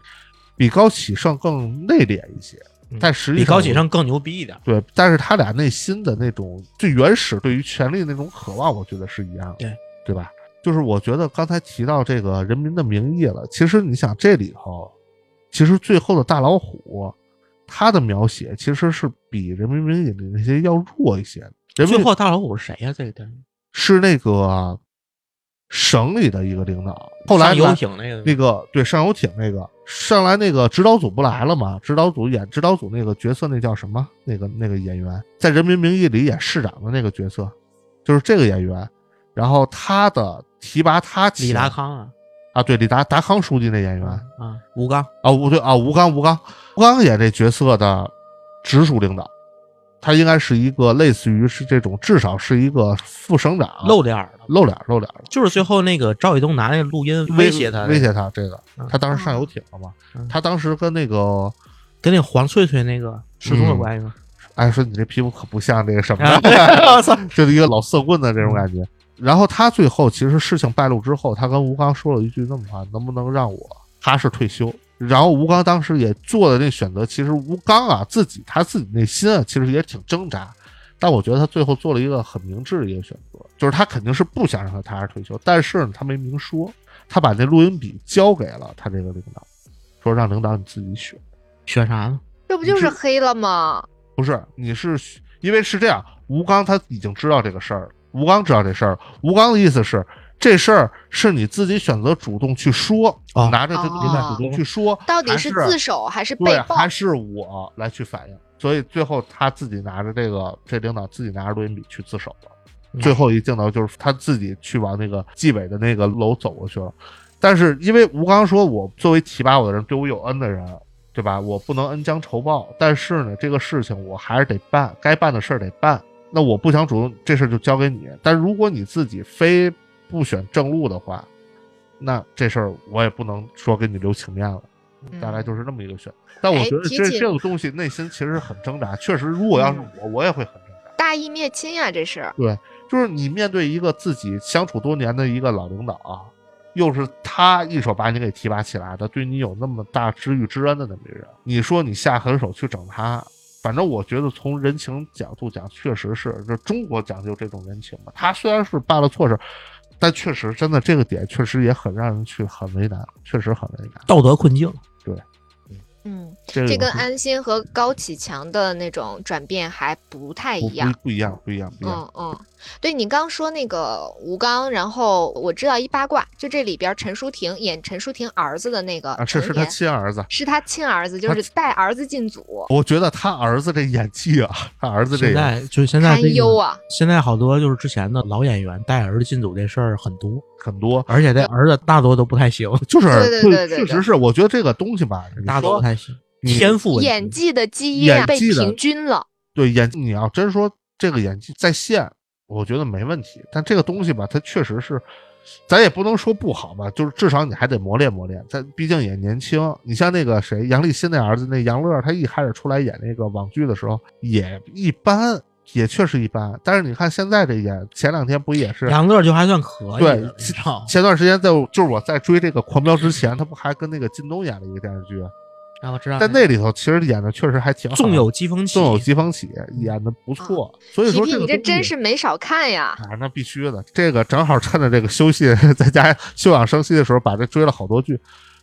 比高启盛更内敛一些，但实际比高启盛更牛逼一点。对，但是他俩内心的那种最原始对于权力的那种渴望，我觉得是一样的，对对吧？就是我觉得刚才提到这个《人民的名义》了，其实你想这里头，其实最后的大老虎。他的描写其实是比《人民名义》里那些要弱一些。最后大老虎是谁呀？这个电影是那个省里的一个领导。后来游艇那个那个对上游艇那个上来那个指导组不来了吗？指导组演指导组那个角色那叫什么？那个那个演员在《人民名义》里演市长的那个角色，就是这个演员。然后他的提拔他李达康啊。啊，对，李达达康书记那演员。啊，吴刚。啊，吴对啊，吴刚，吴刚，吴刚演这角色的直属领导，他应该是一个类似于是这种，至少是一个副省长，露脸的，露脸露脸的，就是最后那个赵卫东拿那个录音威胁他，威胁他这个，他当时上游艇了嘛，他当时跟那个跟那黄翠翠那个失踪有关系吗？哎，说你这皮肤可不像那个什么，我操，就是一个老色棍的这种感觉。然后他最后其实事情败露之后，他跟吴刚说了一句那么话：“能不能让我踏实退休？”然后吴刚当时也做的那选择，其实吴刚啊自己他自己内心啊其实也挺挣扎，但我觉得他最后做了一个很明智的一个选择，就是他肯定是不想让他踏实退休，但是呢他没明说，他把那录音笔交给了他这个领导，说让领导你自己选，选啥呢？这不就是黑了吗？不是，你是因为是这样，吴刚他已经知道这个事儿。吴刚知道这事儿，吴刚的意思是，这事儿是你自己选择主动去说，拿着这个录音主动去说，到底是自首还是被报，还是我来去反映？所以最后他自己拿着这个，这领导自己拿着录音笔去自首了。最后一镜头就是他自己去往那个纪委的那个楼走过去了。但是因为吴刚说，我作为提拔我的人，对我有恩的人，对吧？我不能恩将仇报。但是呢，这个事情我还是得办，该办的事儿得办。那我不想主动，这事就交给你。但如果你自己非不选正路的话，那这事儿我也不能说给你留情面了。大概就是这么一个选。但我觉得这这个东西内心其实很挣扎。确实，如果要是我，我也会很挣扎。大义灭亲呀，这是。对，就是你面对一个自己相处多年的一个老领导，又是他一手把你给提拔起来的，对你有那么大知遇之恩的那么一个人，你说你下狠手去整他？反正我觉得从人情角度讲，确实是这中国讲究这种人情嘛。他虽然是办了错事，但确实真的这个点确实也很让人去很为难，确实很为难。道德困境，嗯，这跟安心和高启强的那种转变还不太一样，不一样，不一样，不一样。嗯嗯，对你刚说那个吴刚，然后我知道一八卦，就这里边陈淑婷演陈淑婷儿子的那个，这是他亲儿子，是他亲儿子，就是带儿子进组。我觉得他儿子这演技啊，他儿子这现在就是现在堪忧啊。现在好多就是之前的老演员带儿子进组这事儿很多很多，而且这儿子大多都不太行，就是对对对，确实是，我觉得这个东西吧，大多不太行。天赋演技的基因被平均了，对演你要真说这个演技在线，我觉得没问题。但这个东西吧，它确实是，咱也不能说不好吧，就是至少你还得磨练磨练。咱毕竟也年轻，你像那个谁杨立新那儿子那杨乐，他一开始出来演那个网剧的时候也一般，也确实一般。但是你看现在这演，前两天不也是杨乐就还算可以。对，前段时间在就是我在追这个狂飙之前，他不还跟那个靳东演了一个电视剧。然后知道，在那里头其实演的确实还挺好，纵有疾风起，纵有疾风起演的不错。所以说这你这真是没少看呀！啊，那必须的，这个正好趁着这个休息，在家休养生息的时候，把这追了好多剧。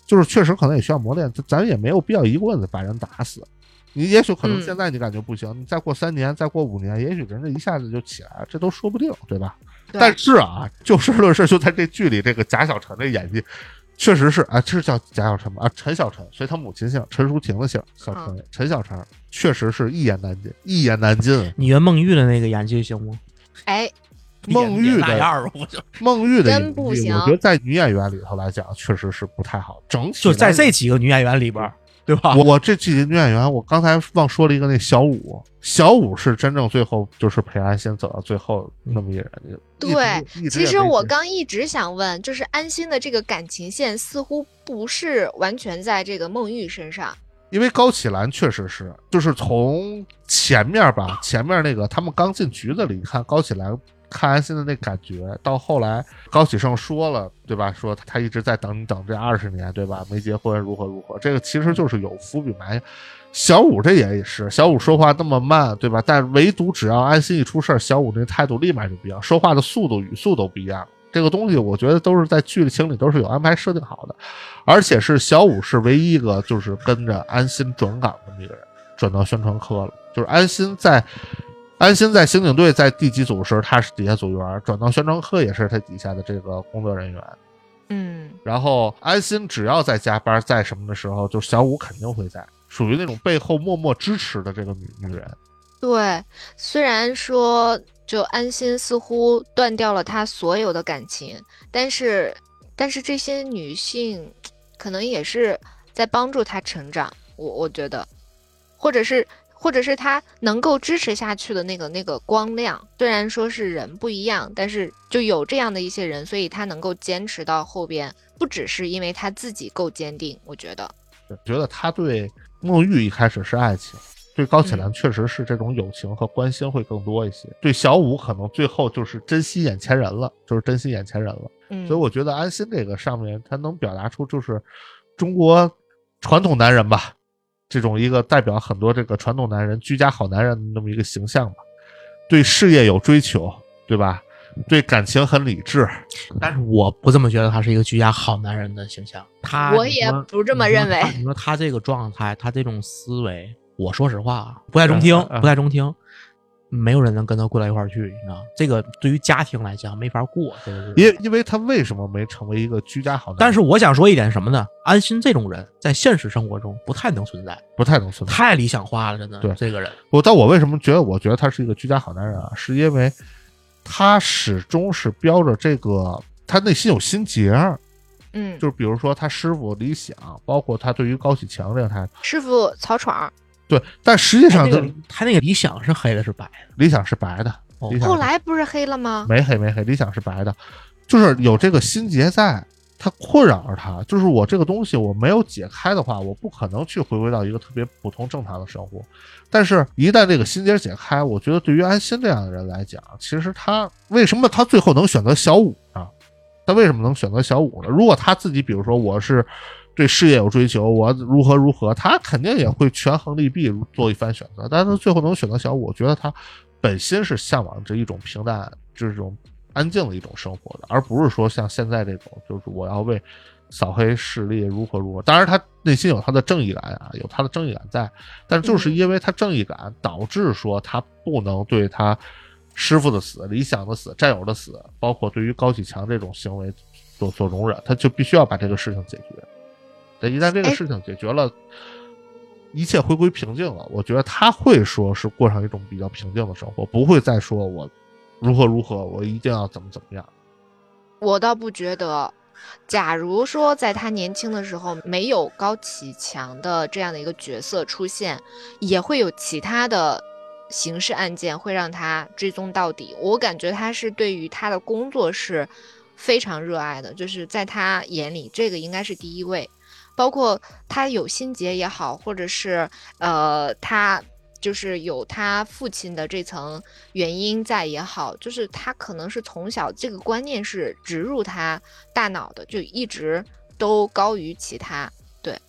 就是确实可能也需要磨练，咱也没有必要一棍子把人打死。你也许可能现在你感觉不行，你再过三年，再过五年，也许人家一下子就起来了，这都说不定，对吧？但是啊，就事论事，就在这剧里，这个贾小晨的演技确实是啊，这是叫贾小晨吧？啊，陈小晨，随他母亲姓，陈淑婷的姓，小陈，陈小晨，确实是一言难尽，一言难尽。你原孟玉的那个演技行吗？哎。孟玉的，孟玉的真不行。我觉得在女演员里头来讲，确实是不太好。整体就在这几个女演员里边，对吧？我这几个女演员，我刚才忘说了一个，那小五，小五是真正最后就是陪安心走到最后那么一人。对，其实我刚一直想问，就是安心的这个感情线似乎不是完全在这个孟玉身上，因为高启兰确实是，就是从前面吧，前面那个他们刚进局子里，你看高启兰。看安心的那感觉，到后来高启盛说了，对吧？说他一直在等你等这二十年，对吧？没结婚，如何如何？这个其实就是有伏笔埋。小五这也是，小五说话那么慢，对吧？但唯独只要安心一出事儿，小五那态度立马就不一样，说话的速度、语速都不一样。这个东西我觉得都是在剧情里都是有安排设定好的，而且是小五是唯一一个就是跟着安心转岗的那个人，转到宣传科了，就是安心在。安心在刑警队在第几组时，他是底下组员，转到宣传科也是他底下的这个工作人员。嗯，然后安心只要在加班，在什么的时候，就小五肯定会在，属于那种背后默默支持的这个女女人。对，虽然说就安心似乎断掉了他所有的感情，但是但是这些女性可能也是在帮助他成长。我我觉得，或者是。或者是他能够支持下去的那个那个光亮，虽然说是人不一样，但是就有这样的一些人，所以他能够坚持到后边，不只是因为他自己够坚定。我觉得，觉得他对孟玉一开始是爱情，对高启兰确实是这种友情和关心会更多一些。对小五可能最后就是珍惜眼前人了，就是珍惜眼前人了。嗯，所以我觉得安心这个上面他能表达出就是中国传统男人吧。这种一个代表很多这个传统男人、居家好男人的那么一个形象吧，对事业有追求，对吧？对感情很理智，但是我不这么觉得他是一个居家好男人的形象。他我也不这么认为。你说他这个状态，他这种思维，我说实话不太中听，不太中听。没有人能跟他过到一块儿去，你知道这个对于家庭来讲没法过。因因为他为什么没成为一个居家好男人？但是我想说一点什么呢？安心这种人在现实生活中不太能存在，不太能存在，太理想化了，真的。对这个人，我但我为什么觉得我觉得他是一个居家好男人啊？是因为他始终是标着这个，他内心有心结。嗯，就是比如说他师傅李想，包括他对于高启强这个态度，师傅曹闯。对，但实际上他那个理想是黑的，是白的？理想是白的。后来不是黑了吗？没黑，没黑。理想是白的，就是有这个心结在，他困扰着他。就是我这个东西我没有解开的话，我不可能去回归到一个特别普通正常的生活。但是，一旦这个心结解开，我觉得对于安心这样的人来讲，其实他为什么他最后能选择小五呢？他为什么能选择小五呢？如果他自己，比如说我是。对事业有追求，我如何如何，他肯定也会权衡利弊做一番选择。但是最后能选择小五，我觉得他本心是向往着一种平淡、这种安静的一种生活的，而不是说像现在这种，就是我要为扫黑势力如何如何。当然，他内心有他的正义感啊，有他的正义感在，但就是因为他正义感，导致说他不能对他师傅的死、理想的死、战友的死，包括对于高启强这种行为所所容忍，他就必须要把这个事情解决。一旦这个事情解决了，一切回归平静了，我觉得他会说是过上一种比较平静的生活，不会再说我如何如何，我一定要怎么怎么样。我倒不觉得，假如说在他年轻的时候没有高启强的这样的一个角色出现，也会有其他的刑事案件会让他追踪到底。我感觉他是对于他的工作是非常热爱的，就是在他眼里，这个应该是第一位。包括他有心结也好，或者是呃，他就是有他父亲的这层原因在也好，就是他可能是从小这个观念是植入他大脑的，就一直都高于其他。对，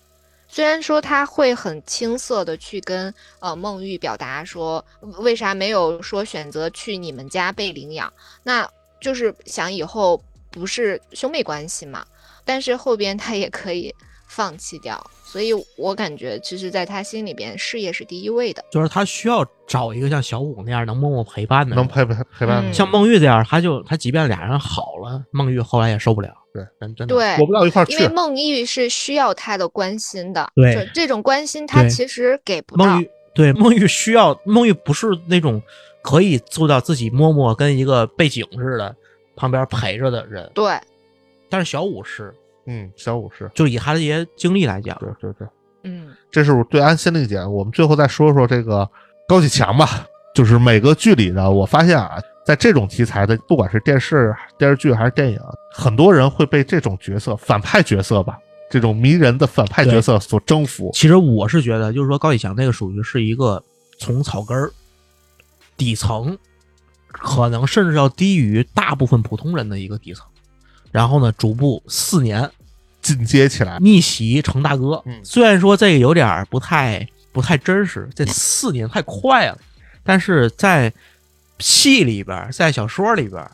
虽然说他会很青涩的去跟呃孟玉表达说，为啥没有说选择去你们家被领养，那就是想以后不是兄妹关系嘛，但是后边他也可以。放弃掉。所以我感觉，其实，在他心里边，事业是第一位的。就是他需要找一个像小五那样能默默陪伴的，能陪陪陪伴。像孟玉这样，他就他即便俩人好了，孟玉后来也受不了。对，真真的对，过不到一块去。因为孟玉是需要他的关心的。对，这种关心他其实给不到。孟玉对孟玉需要孟玉不是那种可以做到自己默默跟一个背景似的旁边陪着的人。对，但是小五是，嗯，小五是，就以他这些经历来讲，对对对。嗯，这是对安心的一点。我们最后再说说这个高启强吧。就是每个剧里的，我发现啊，在这种题材的，不管是电视、电视剧还是电影，很多人会被这种角色、反派角色吧，这种迷人的反派角色所征服。其实我是觉得，就是说高启强那个属于是一个从草根儿、底层，可能甚至要低于大部分普通人的一个底层，然后呢，逐步四年。进阶起来，逆袭成大哥。嗯，虽然说这个有点不太不太真实，这四年太快了，但是在戏里边，在小说里边，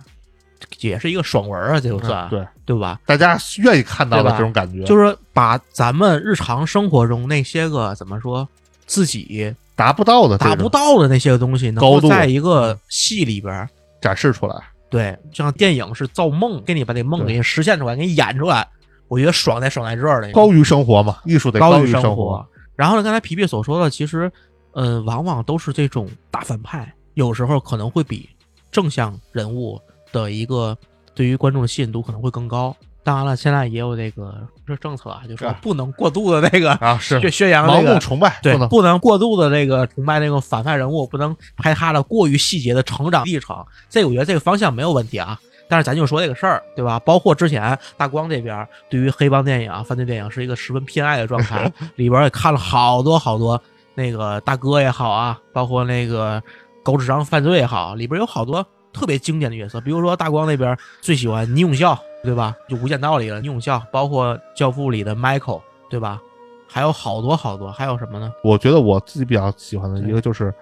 也是一个爽文啊，这就算对对吧？大家愿意看到的这种感觉，就是把咱们日常生活中那些个怎么说自己达不到的、达不到的那些个东西，能够在一个戏里边展示出来。对，就像电影是造梦，给你把那梦给你实现出来，给你演出来。我觉得爽在爽在这儿了，高于生活嘛，艺术得高于生活。然后呢，刚才皮皮所说的，其实，呃，往往都是这种大反派，有时候可能会比正向人物的一个对于观众的吸引度可能会更高。当然了，现在也有这个这政策啊，就是不能过度的那个啊，是宣宣扬盲目崇拜，对，不能过度的那个崇拜那个反派人物，不能拍他的过于细节的成长历程。这个我觉得这个方向没有问题啊。但是咱就说这个事儿，对吧？包括之前大光这边对于黑帮电影、犯罪电影是一个十分偏爱的状态，里边也看了好多好多那个大哥也好啊，包括那个高智商犯罪也好，里边有好多特别经典的角色。比如说大光那边最喜欢倪永孝，对吧？就《无间道》里了倪永孝，包括《教父》里的 Michael，对吧？还有好多好多，还有什么呢？我觉得我自己比较喜欢的一个就是。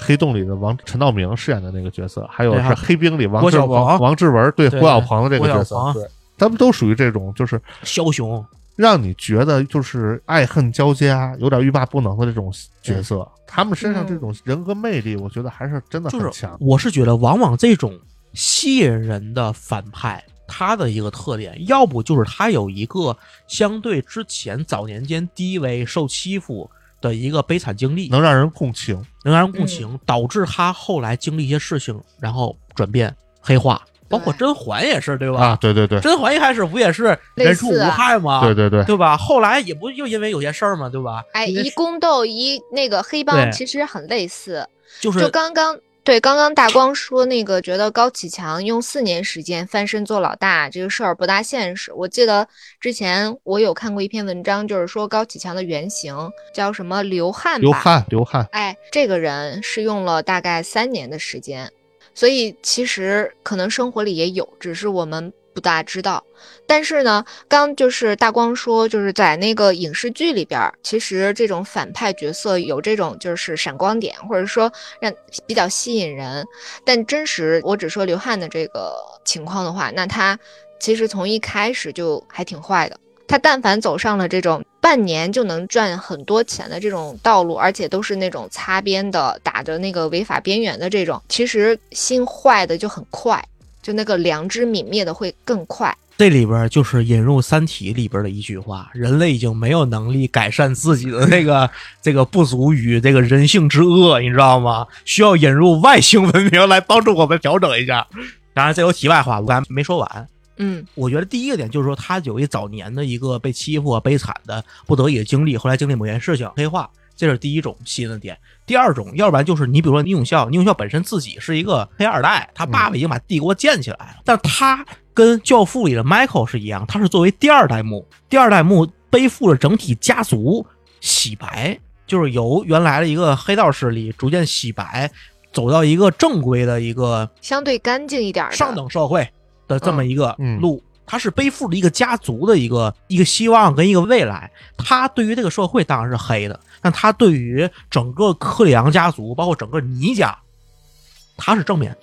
黑洞里的王陈道明饰演的那个角色，还有是黑冰里王志王王志文对郭晓鹏的这个角色，对，他们都属于这种就是枭雄，让你觉得就是爱恨交加，有点欲罢不能的这种角色。他们身上这种人格魅力，我觉得还是真的很强。我是觉得，往往这种吸引人的反派，他的一个特点，要不就是他有一个相对之前早年间低微受欺负。的一个悲惨经历，能让人共情，能让人共情，导致他后来经历一些事情，然后转变黑化。包括甄嬛也是，对吧？啊，对对对，甄嬛一开始不也是人畜无害吗？对对对，对吧？后来也不就因为有些事儿吗？对吧？哎，一宫斗一那个黑帮其实很类似，就是就刚刚。对，刚刚大光说那个，觉得高启强用四年时间翻身做老大这个事儿不大现实。我记得之前我有看过一篇文章，就是说高启强的原型叫什么刘汉，刘汉，刘汉。哎，这个人是用了大概三年的时间，所以其实可能生活里也有，只是我们。不大知道，但是呢，刚就是大光说，就是在那个影视剧里边，其实这种反派角色有这种就是闪光点，或者说让比较吸引人。但真实，我只说刘汉的这个情况的话，那他其实从一开始就还挺坏的。他但凡走上了这种半年就能赚很多钱的这种道路，而且都是那种擦边的，打着那个违法边缘的这种，其实心坏的就很快。就那个良知泯灭的会更快。这里边就是引入《三体》里边的一句话：人类已经没有能力改善自己的那个这个不足与这个人性之恶，你知道吗？需要引入外星文明来帮助我们调整一下。当然，这有题外话，我刚才没说完。嗯，我觉得第一个点就是说，他有一早年的一个被欺负、悲惨的不得已的经历，后来经历某件事情黑化。这是第一种吸引的点。第二种，要不然就是你比如说倪永孝，倪永孝本身自己是一个黑二代，他爸爸已经把帝国建起来了，但他跟《教父》里的 Michael 是一样，他是作为第二代目，第二代目背负了整体家族洗白，就是由原来的一个黑道势力逐渐洗白，走到一个正规的一个相对干净一点上等社会的这么一个路。他是背负着一个家族的一个一个希望跟一个未来，他对于这个社会当然是黑的，但他对于整个克里昂家族，包括整个尼家，他是正面，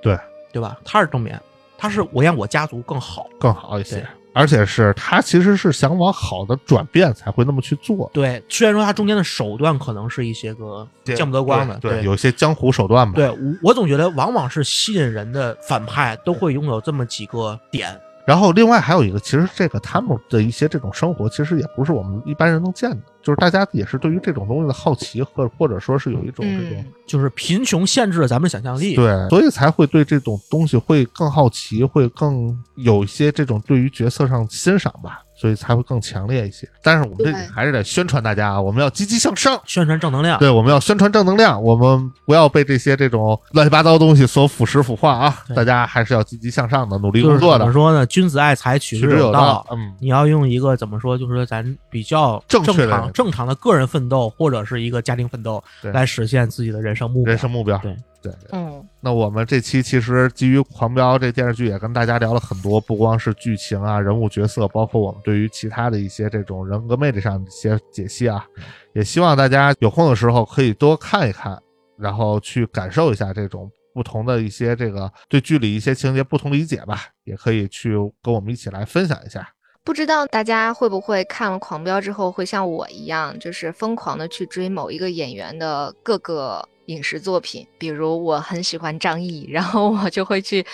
对对吧？他是正面，他是我让我家族更好更好一些。而且是他其实是想往好的转变才会那么去做。对，虽然说他中间的手段可能是一些个见不得光的，对，有些江湖手段吧。对，我我总觉得往往是吸引人的反派都会拥有这么几个点。然后另外还有一个，其实这个他们的一些这种生活，其实也不是我们一般人能见的。就是大家也是对于这种东西的好奇，或或者说是有一种这种，就是贫穷限制了咱们想象力，对，所以才会对这种东西会更好奇，会更有一些这种对于角色上欣赏吧。所以才会更强烈一些，但是我们这里还是得宣传大家啊，我们要积极向上，宣传正能量。对，我们要宣传正能量，我们不要被这些这种乱七八糟东西所腐蚀腐化啊！大家还是要积极向上的，努力工作的。怎么说呢？君子爱财，取之有道。嗯，你要用一个怎么说，就是说咱比较正常、正常的个人奋斗，或者是一个家庭奋斗，来实现自己的人生目标人生目标。对。对，嗯，那我们这期其实基于《狂飙》这电视剧，也跟大家聊了很多，不光是剧情啊、人物角色，包括我们对于其他的一些这种人格魅力上的一些解析啊，也希望大家有空的时候可以多看一看，然后去感受一下这种不同的一些这个对剧里一些情节不同理解吧，也可以去跟我们一起来分享一下。不知道大家会不会看了《狂飙》之后，会像我一样，就是疯狂的去追某一个演员的各个。影视作品，比如我很喜欢张译，然后我就会去。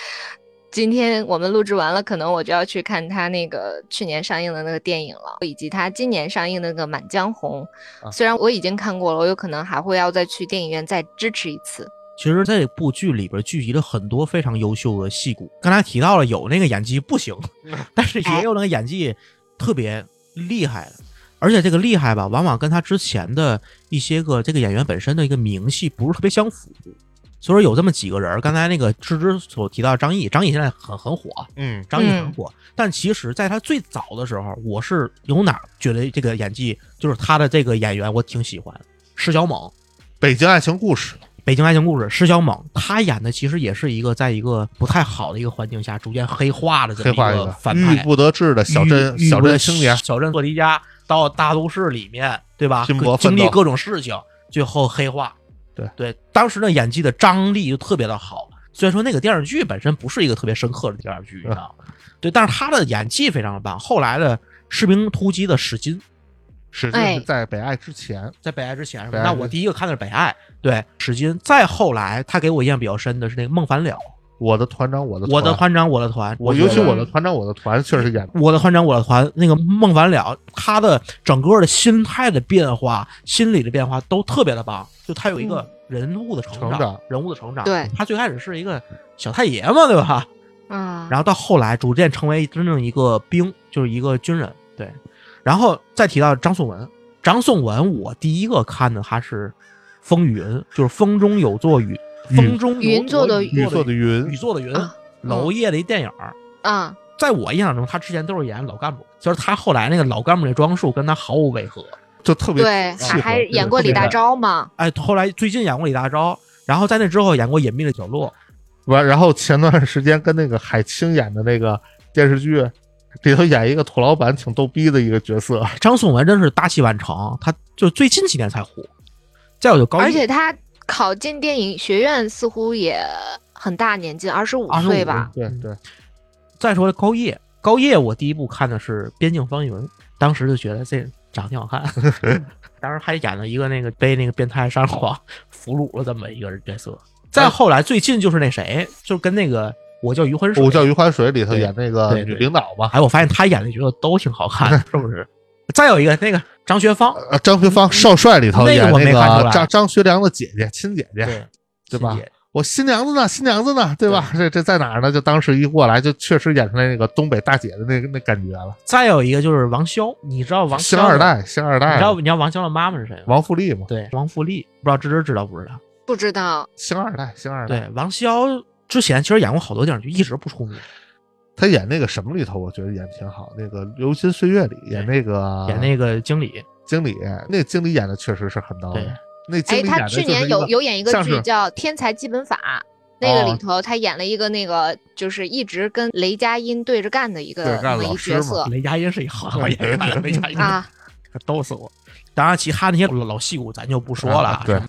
今天我们录制完了，可能我就要去看他那个去年上映的那个电影了，以及他今年上映的那个《满江红》。虽然我已经看过了，我有可能还会要再去电影院再支持一次。其实这部剧里边聚集了很多非常优秀的戏骨，刚才提到了有那个演技不行，但是也有那个演技特别厉害的。而且这个厉害吧，往往跟他之前的一些个这个演员本身的一个名气不是特别相符，所以说有这么几个人。刚才那个芝芝所提到张译，张译现在很很火，嗯，张译很火。但其实在他最早的时候，我是有哪觉得这个演技就是他的这个演员我挺喜欢，施小猛，《北京爱情故事》。北京爱情故事，施小猛他演的其实也是一个在一个不太好的一个环境下逐渐黑化的这么一个反派，郁不得志的小镇小镇青年，小镇做题家。到大都市里面，对吧？经历各种事情，最后黑化。对对，当时的演技的张力就特别的好。虽然说那个电视剧本身不是一个特别深刻的电视剧，你知道吗？对，但是他的演技非常的棒。后来的《士兵突击》的史金，史金是在《北爱》之前，在《北爱》之前是吧？那我第一个看的是《北爱》，对史金。再后来，他给我印象比较深的是那个孟凡了。我的团长，我的我的团长，我的团，我尤其我的团长，我的团确实演的我的团长，我的团那个孟凡了，他的整个的心态的变化，心理的变化都特别的棒。就他有一个人物的成长，人物的成长。对，他最开始是一个小太爷嘛，对吧？嗯。然后到后来逐渐成为真正一个兵，就是一个军人。对。然后再提到张颂文，张颂文，我第一个看的他是《风雨云》，就是风中有座雨。风中云做的雨做的云雨做的云，娄烨的一电影啊，在我印象中，他之前都是演老干部，就是他后来那个老干部那装束跟他毫无违和，就特别对，还还演过李大钊嘛？哎，后来最近演过李大钊，然后在那之后演过《隐秘的角落》，完，然后前段时间跟那个海清演的那个电视剧里头演一个土老板，挺逗逼的一个角色。张颂文真是大器晚成，他就最近几年才火。再有就高，而且他。考进电影学院似乎也很大年纪，二十五岁吧？对对。再说高叶，高叶，我第一部看的是《边境风云》，当时就觉得这长得挺好看，当时还演了一个那个被那个变态杀人狂 俘虏了这么一个角色。再后来，最近就是那谁，就跟那个《我叫余欢水》，我叫余欢水里头演那个女领导吧？哎，我发现他演的角色都挺好看，是不是？再有一个那个张学芳，张学芳少帅里头演那个张张学良的姐姐，亲姐姐，对对吧？我新娘子呢？新娘子呢？对吧？这这在哪儿呢？就当时一过来，就确实演出来那个东北大姐的那那感觉了。再有一个就是王骁，你知道王星二代，星二代，你知道你知道王骁的妈妈是谁吗？王富丽吗？对，王富丽，不知道芝芝知道不知道？不知道。星二代，星二代。对，王骁之前其实演过好多电视剧，一直不出名。他演那个什么里头，我觉得演挺好。那个《流金岁月》里演那个演那个经理，经理那经理演的确实是很到位。那经理哎，他去年有有演一个剧叫《天才基本法》，那个里头他演了一个那个就是一直跟雷佳音对着干的一个一个角色。雷佳音是一好 好演员，雷佳音啊，逗死我！当然，其他那些老戏骨咱就不说了。对，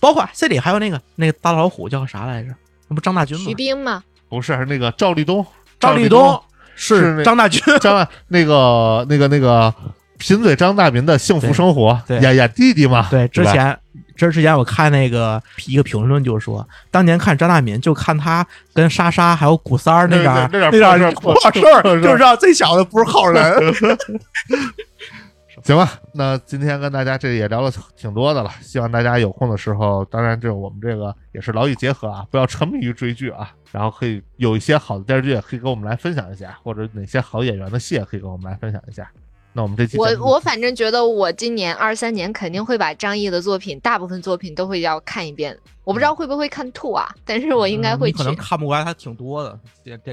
包括这里还有那个那个大老虎叫啥来着？那不张大军吗？徐冰吗？不是，那个赵立东。赵立东，是张大军，张 那个那个那个贫嘴张大民的幸福生活，演演弟弟嘛。对，之前这之前我看那个一个评论就说，当年看张大民就看他跟莎莎还有古三儿那点那点破事儿，就知道这小子不是好人。行吧，那今天跟大家这也聊了挺多的了，希望大家有空的时候，当然这我们这个也是劳逸结合啊，不要沉迷于追剧啊，然后可以有一些好的电视剧可以跟我们来分享一下，或者哪些好演员的戏可以跟我们来分享一下。那我们这期我我反正觉得我今年二三年肯定会把张译的作品大部分作品都会要看一遍，我不知道会不会看吐啊，但是我应该会。可能看不完，还挺多的，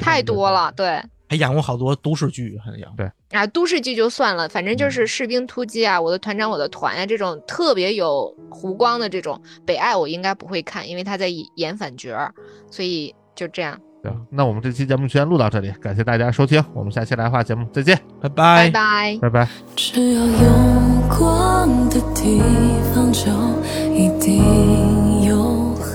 太多了，对。还演过好多都市剧，还演对。啊，都市剧就算了，反正就是士兵突击啊，我的团长我的团呀，这种特别有弧光的这种北爱，我应该不会看，因为他在演反角，所以就这样。对，那我们这期节目就先录到这里，感谢大家收听，我们下期来话节目再见，拜拜。拜拜。拜拜。只要有光的地方就一定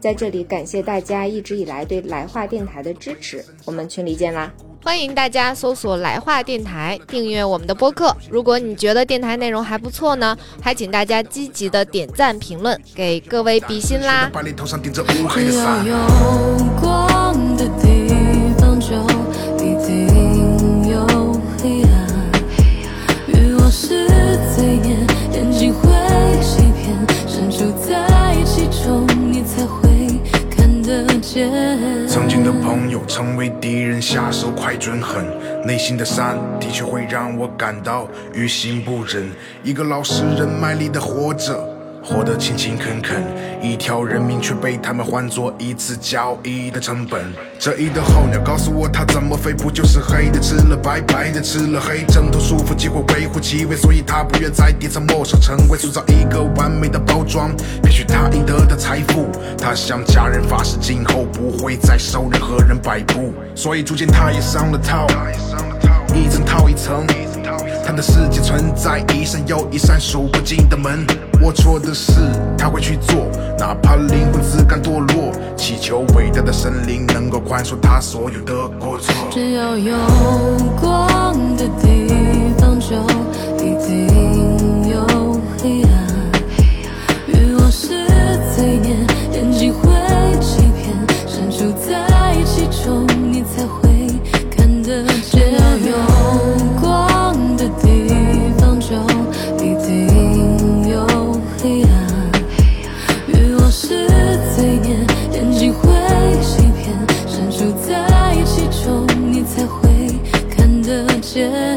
在这里感谢大家一直以来对来话电台的支持，我们群里见啦！欢迎大家搜索“来话电台”，订阅我们的播客。如果你觉得电台内容还不错呢，还请大家积极的点赞、评论，给各位比心啦！只要有光的地方，就一定有黑暗。欲望是罪孽，眼睛会欺骗，身处在其中，你才会看得见。曾经的朋友成为敌人，下手快准狠，内心的善的确会让我感到于心不忍。一个老实人卖力的活着。活得勤勤恳恳，一条人命却被他们换作一次交易的成本。这一的候鸟告诉我，它怎么飞，不就是黑的吃了白，白的吃了黑，挣脱束缚，机会微乎其微，所以他不愿在底层陌生成为，塑造一个完美的包装，骗取他应得的财富。他向家人发誓，今后不会再受任何人摆布，所以逐渐他也上了套，一层套一层。他的世界存在一扇又一扇数不尽的门，龌龊的事他会去做，哪怕灵魂自甘堕落，祈求伟大的神灵能够宽恕他所有的过错。只要有光的地方，就一定有黑暗。欲望是罪孽，眼睛会欺骗，身处在其中，你才会看得见。见。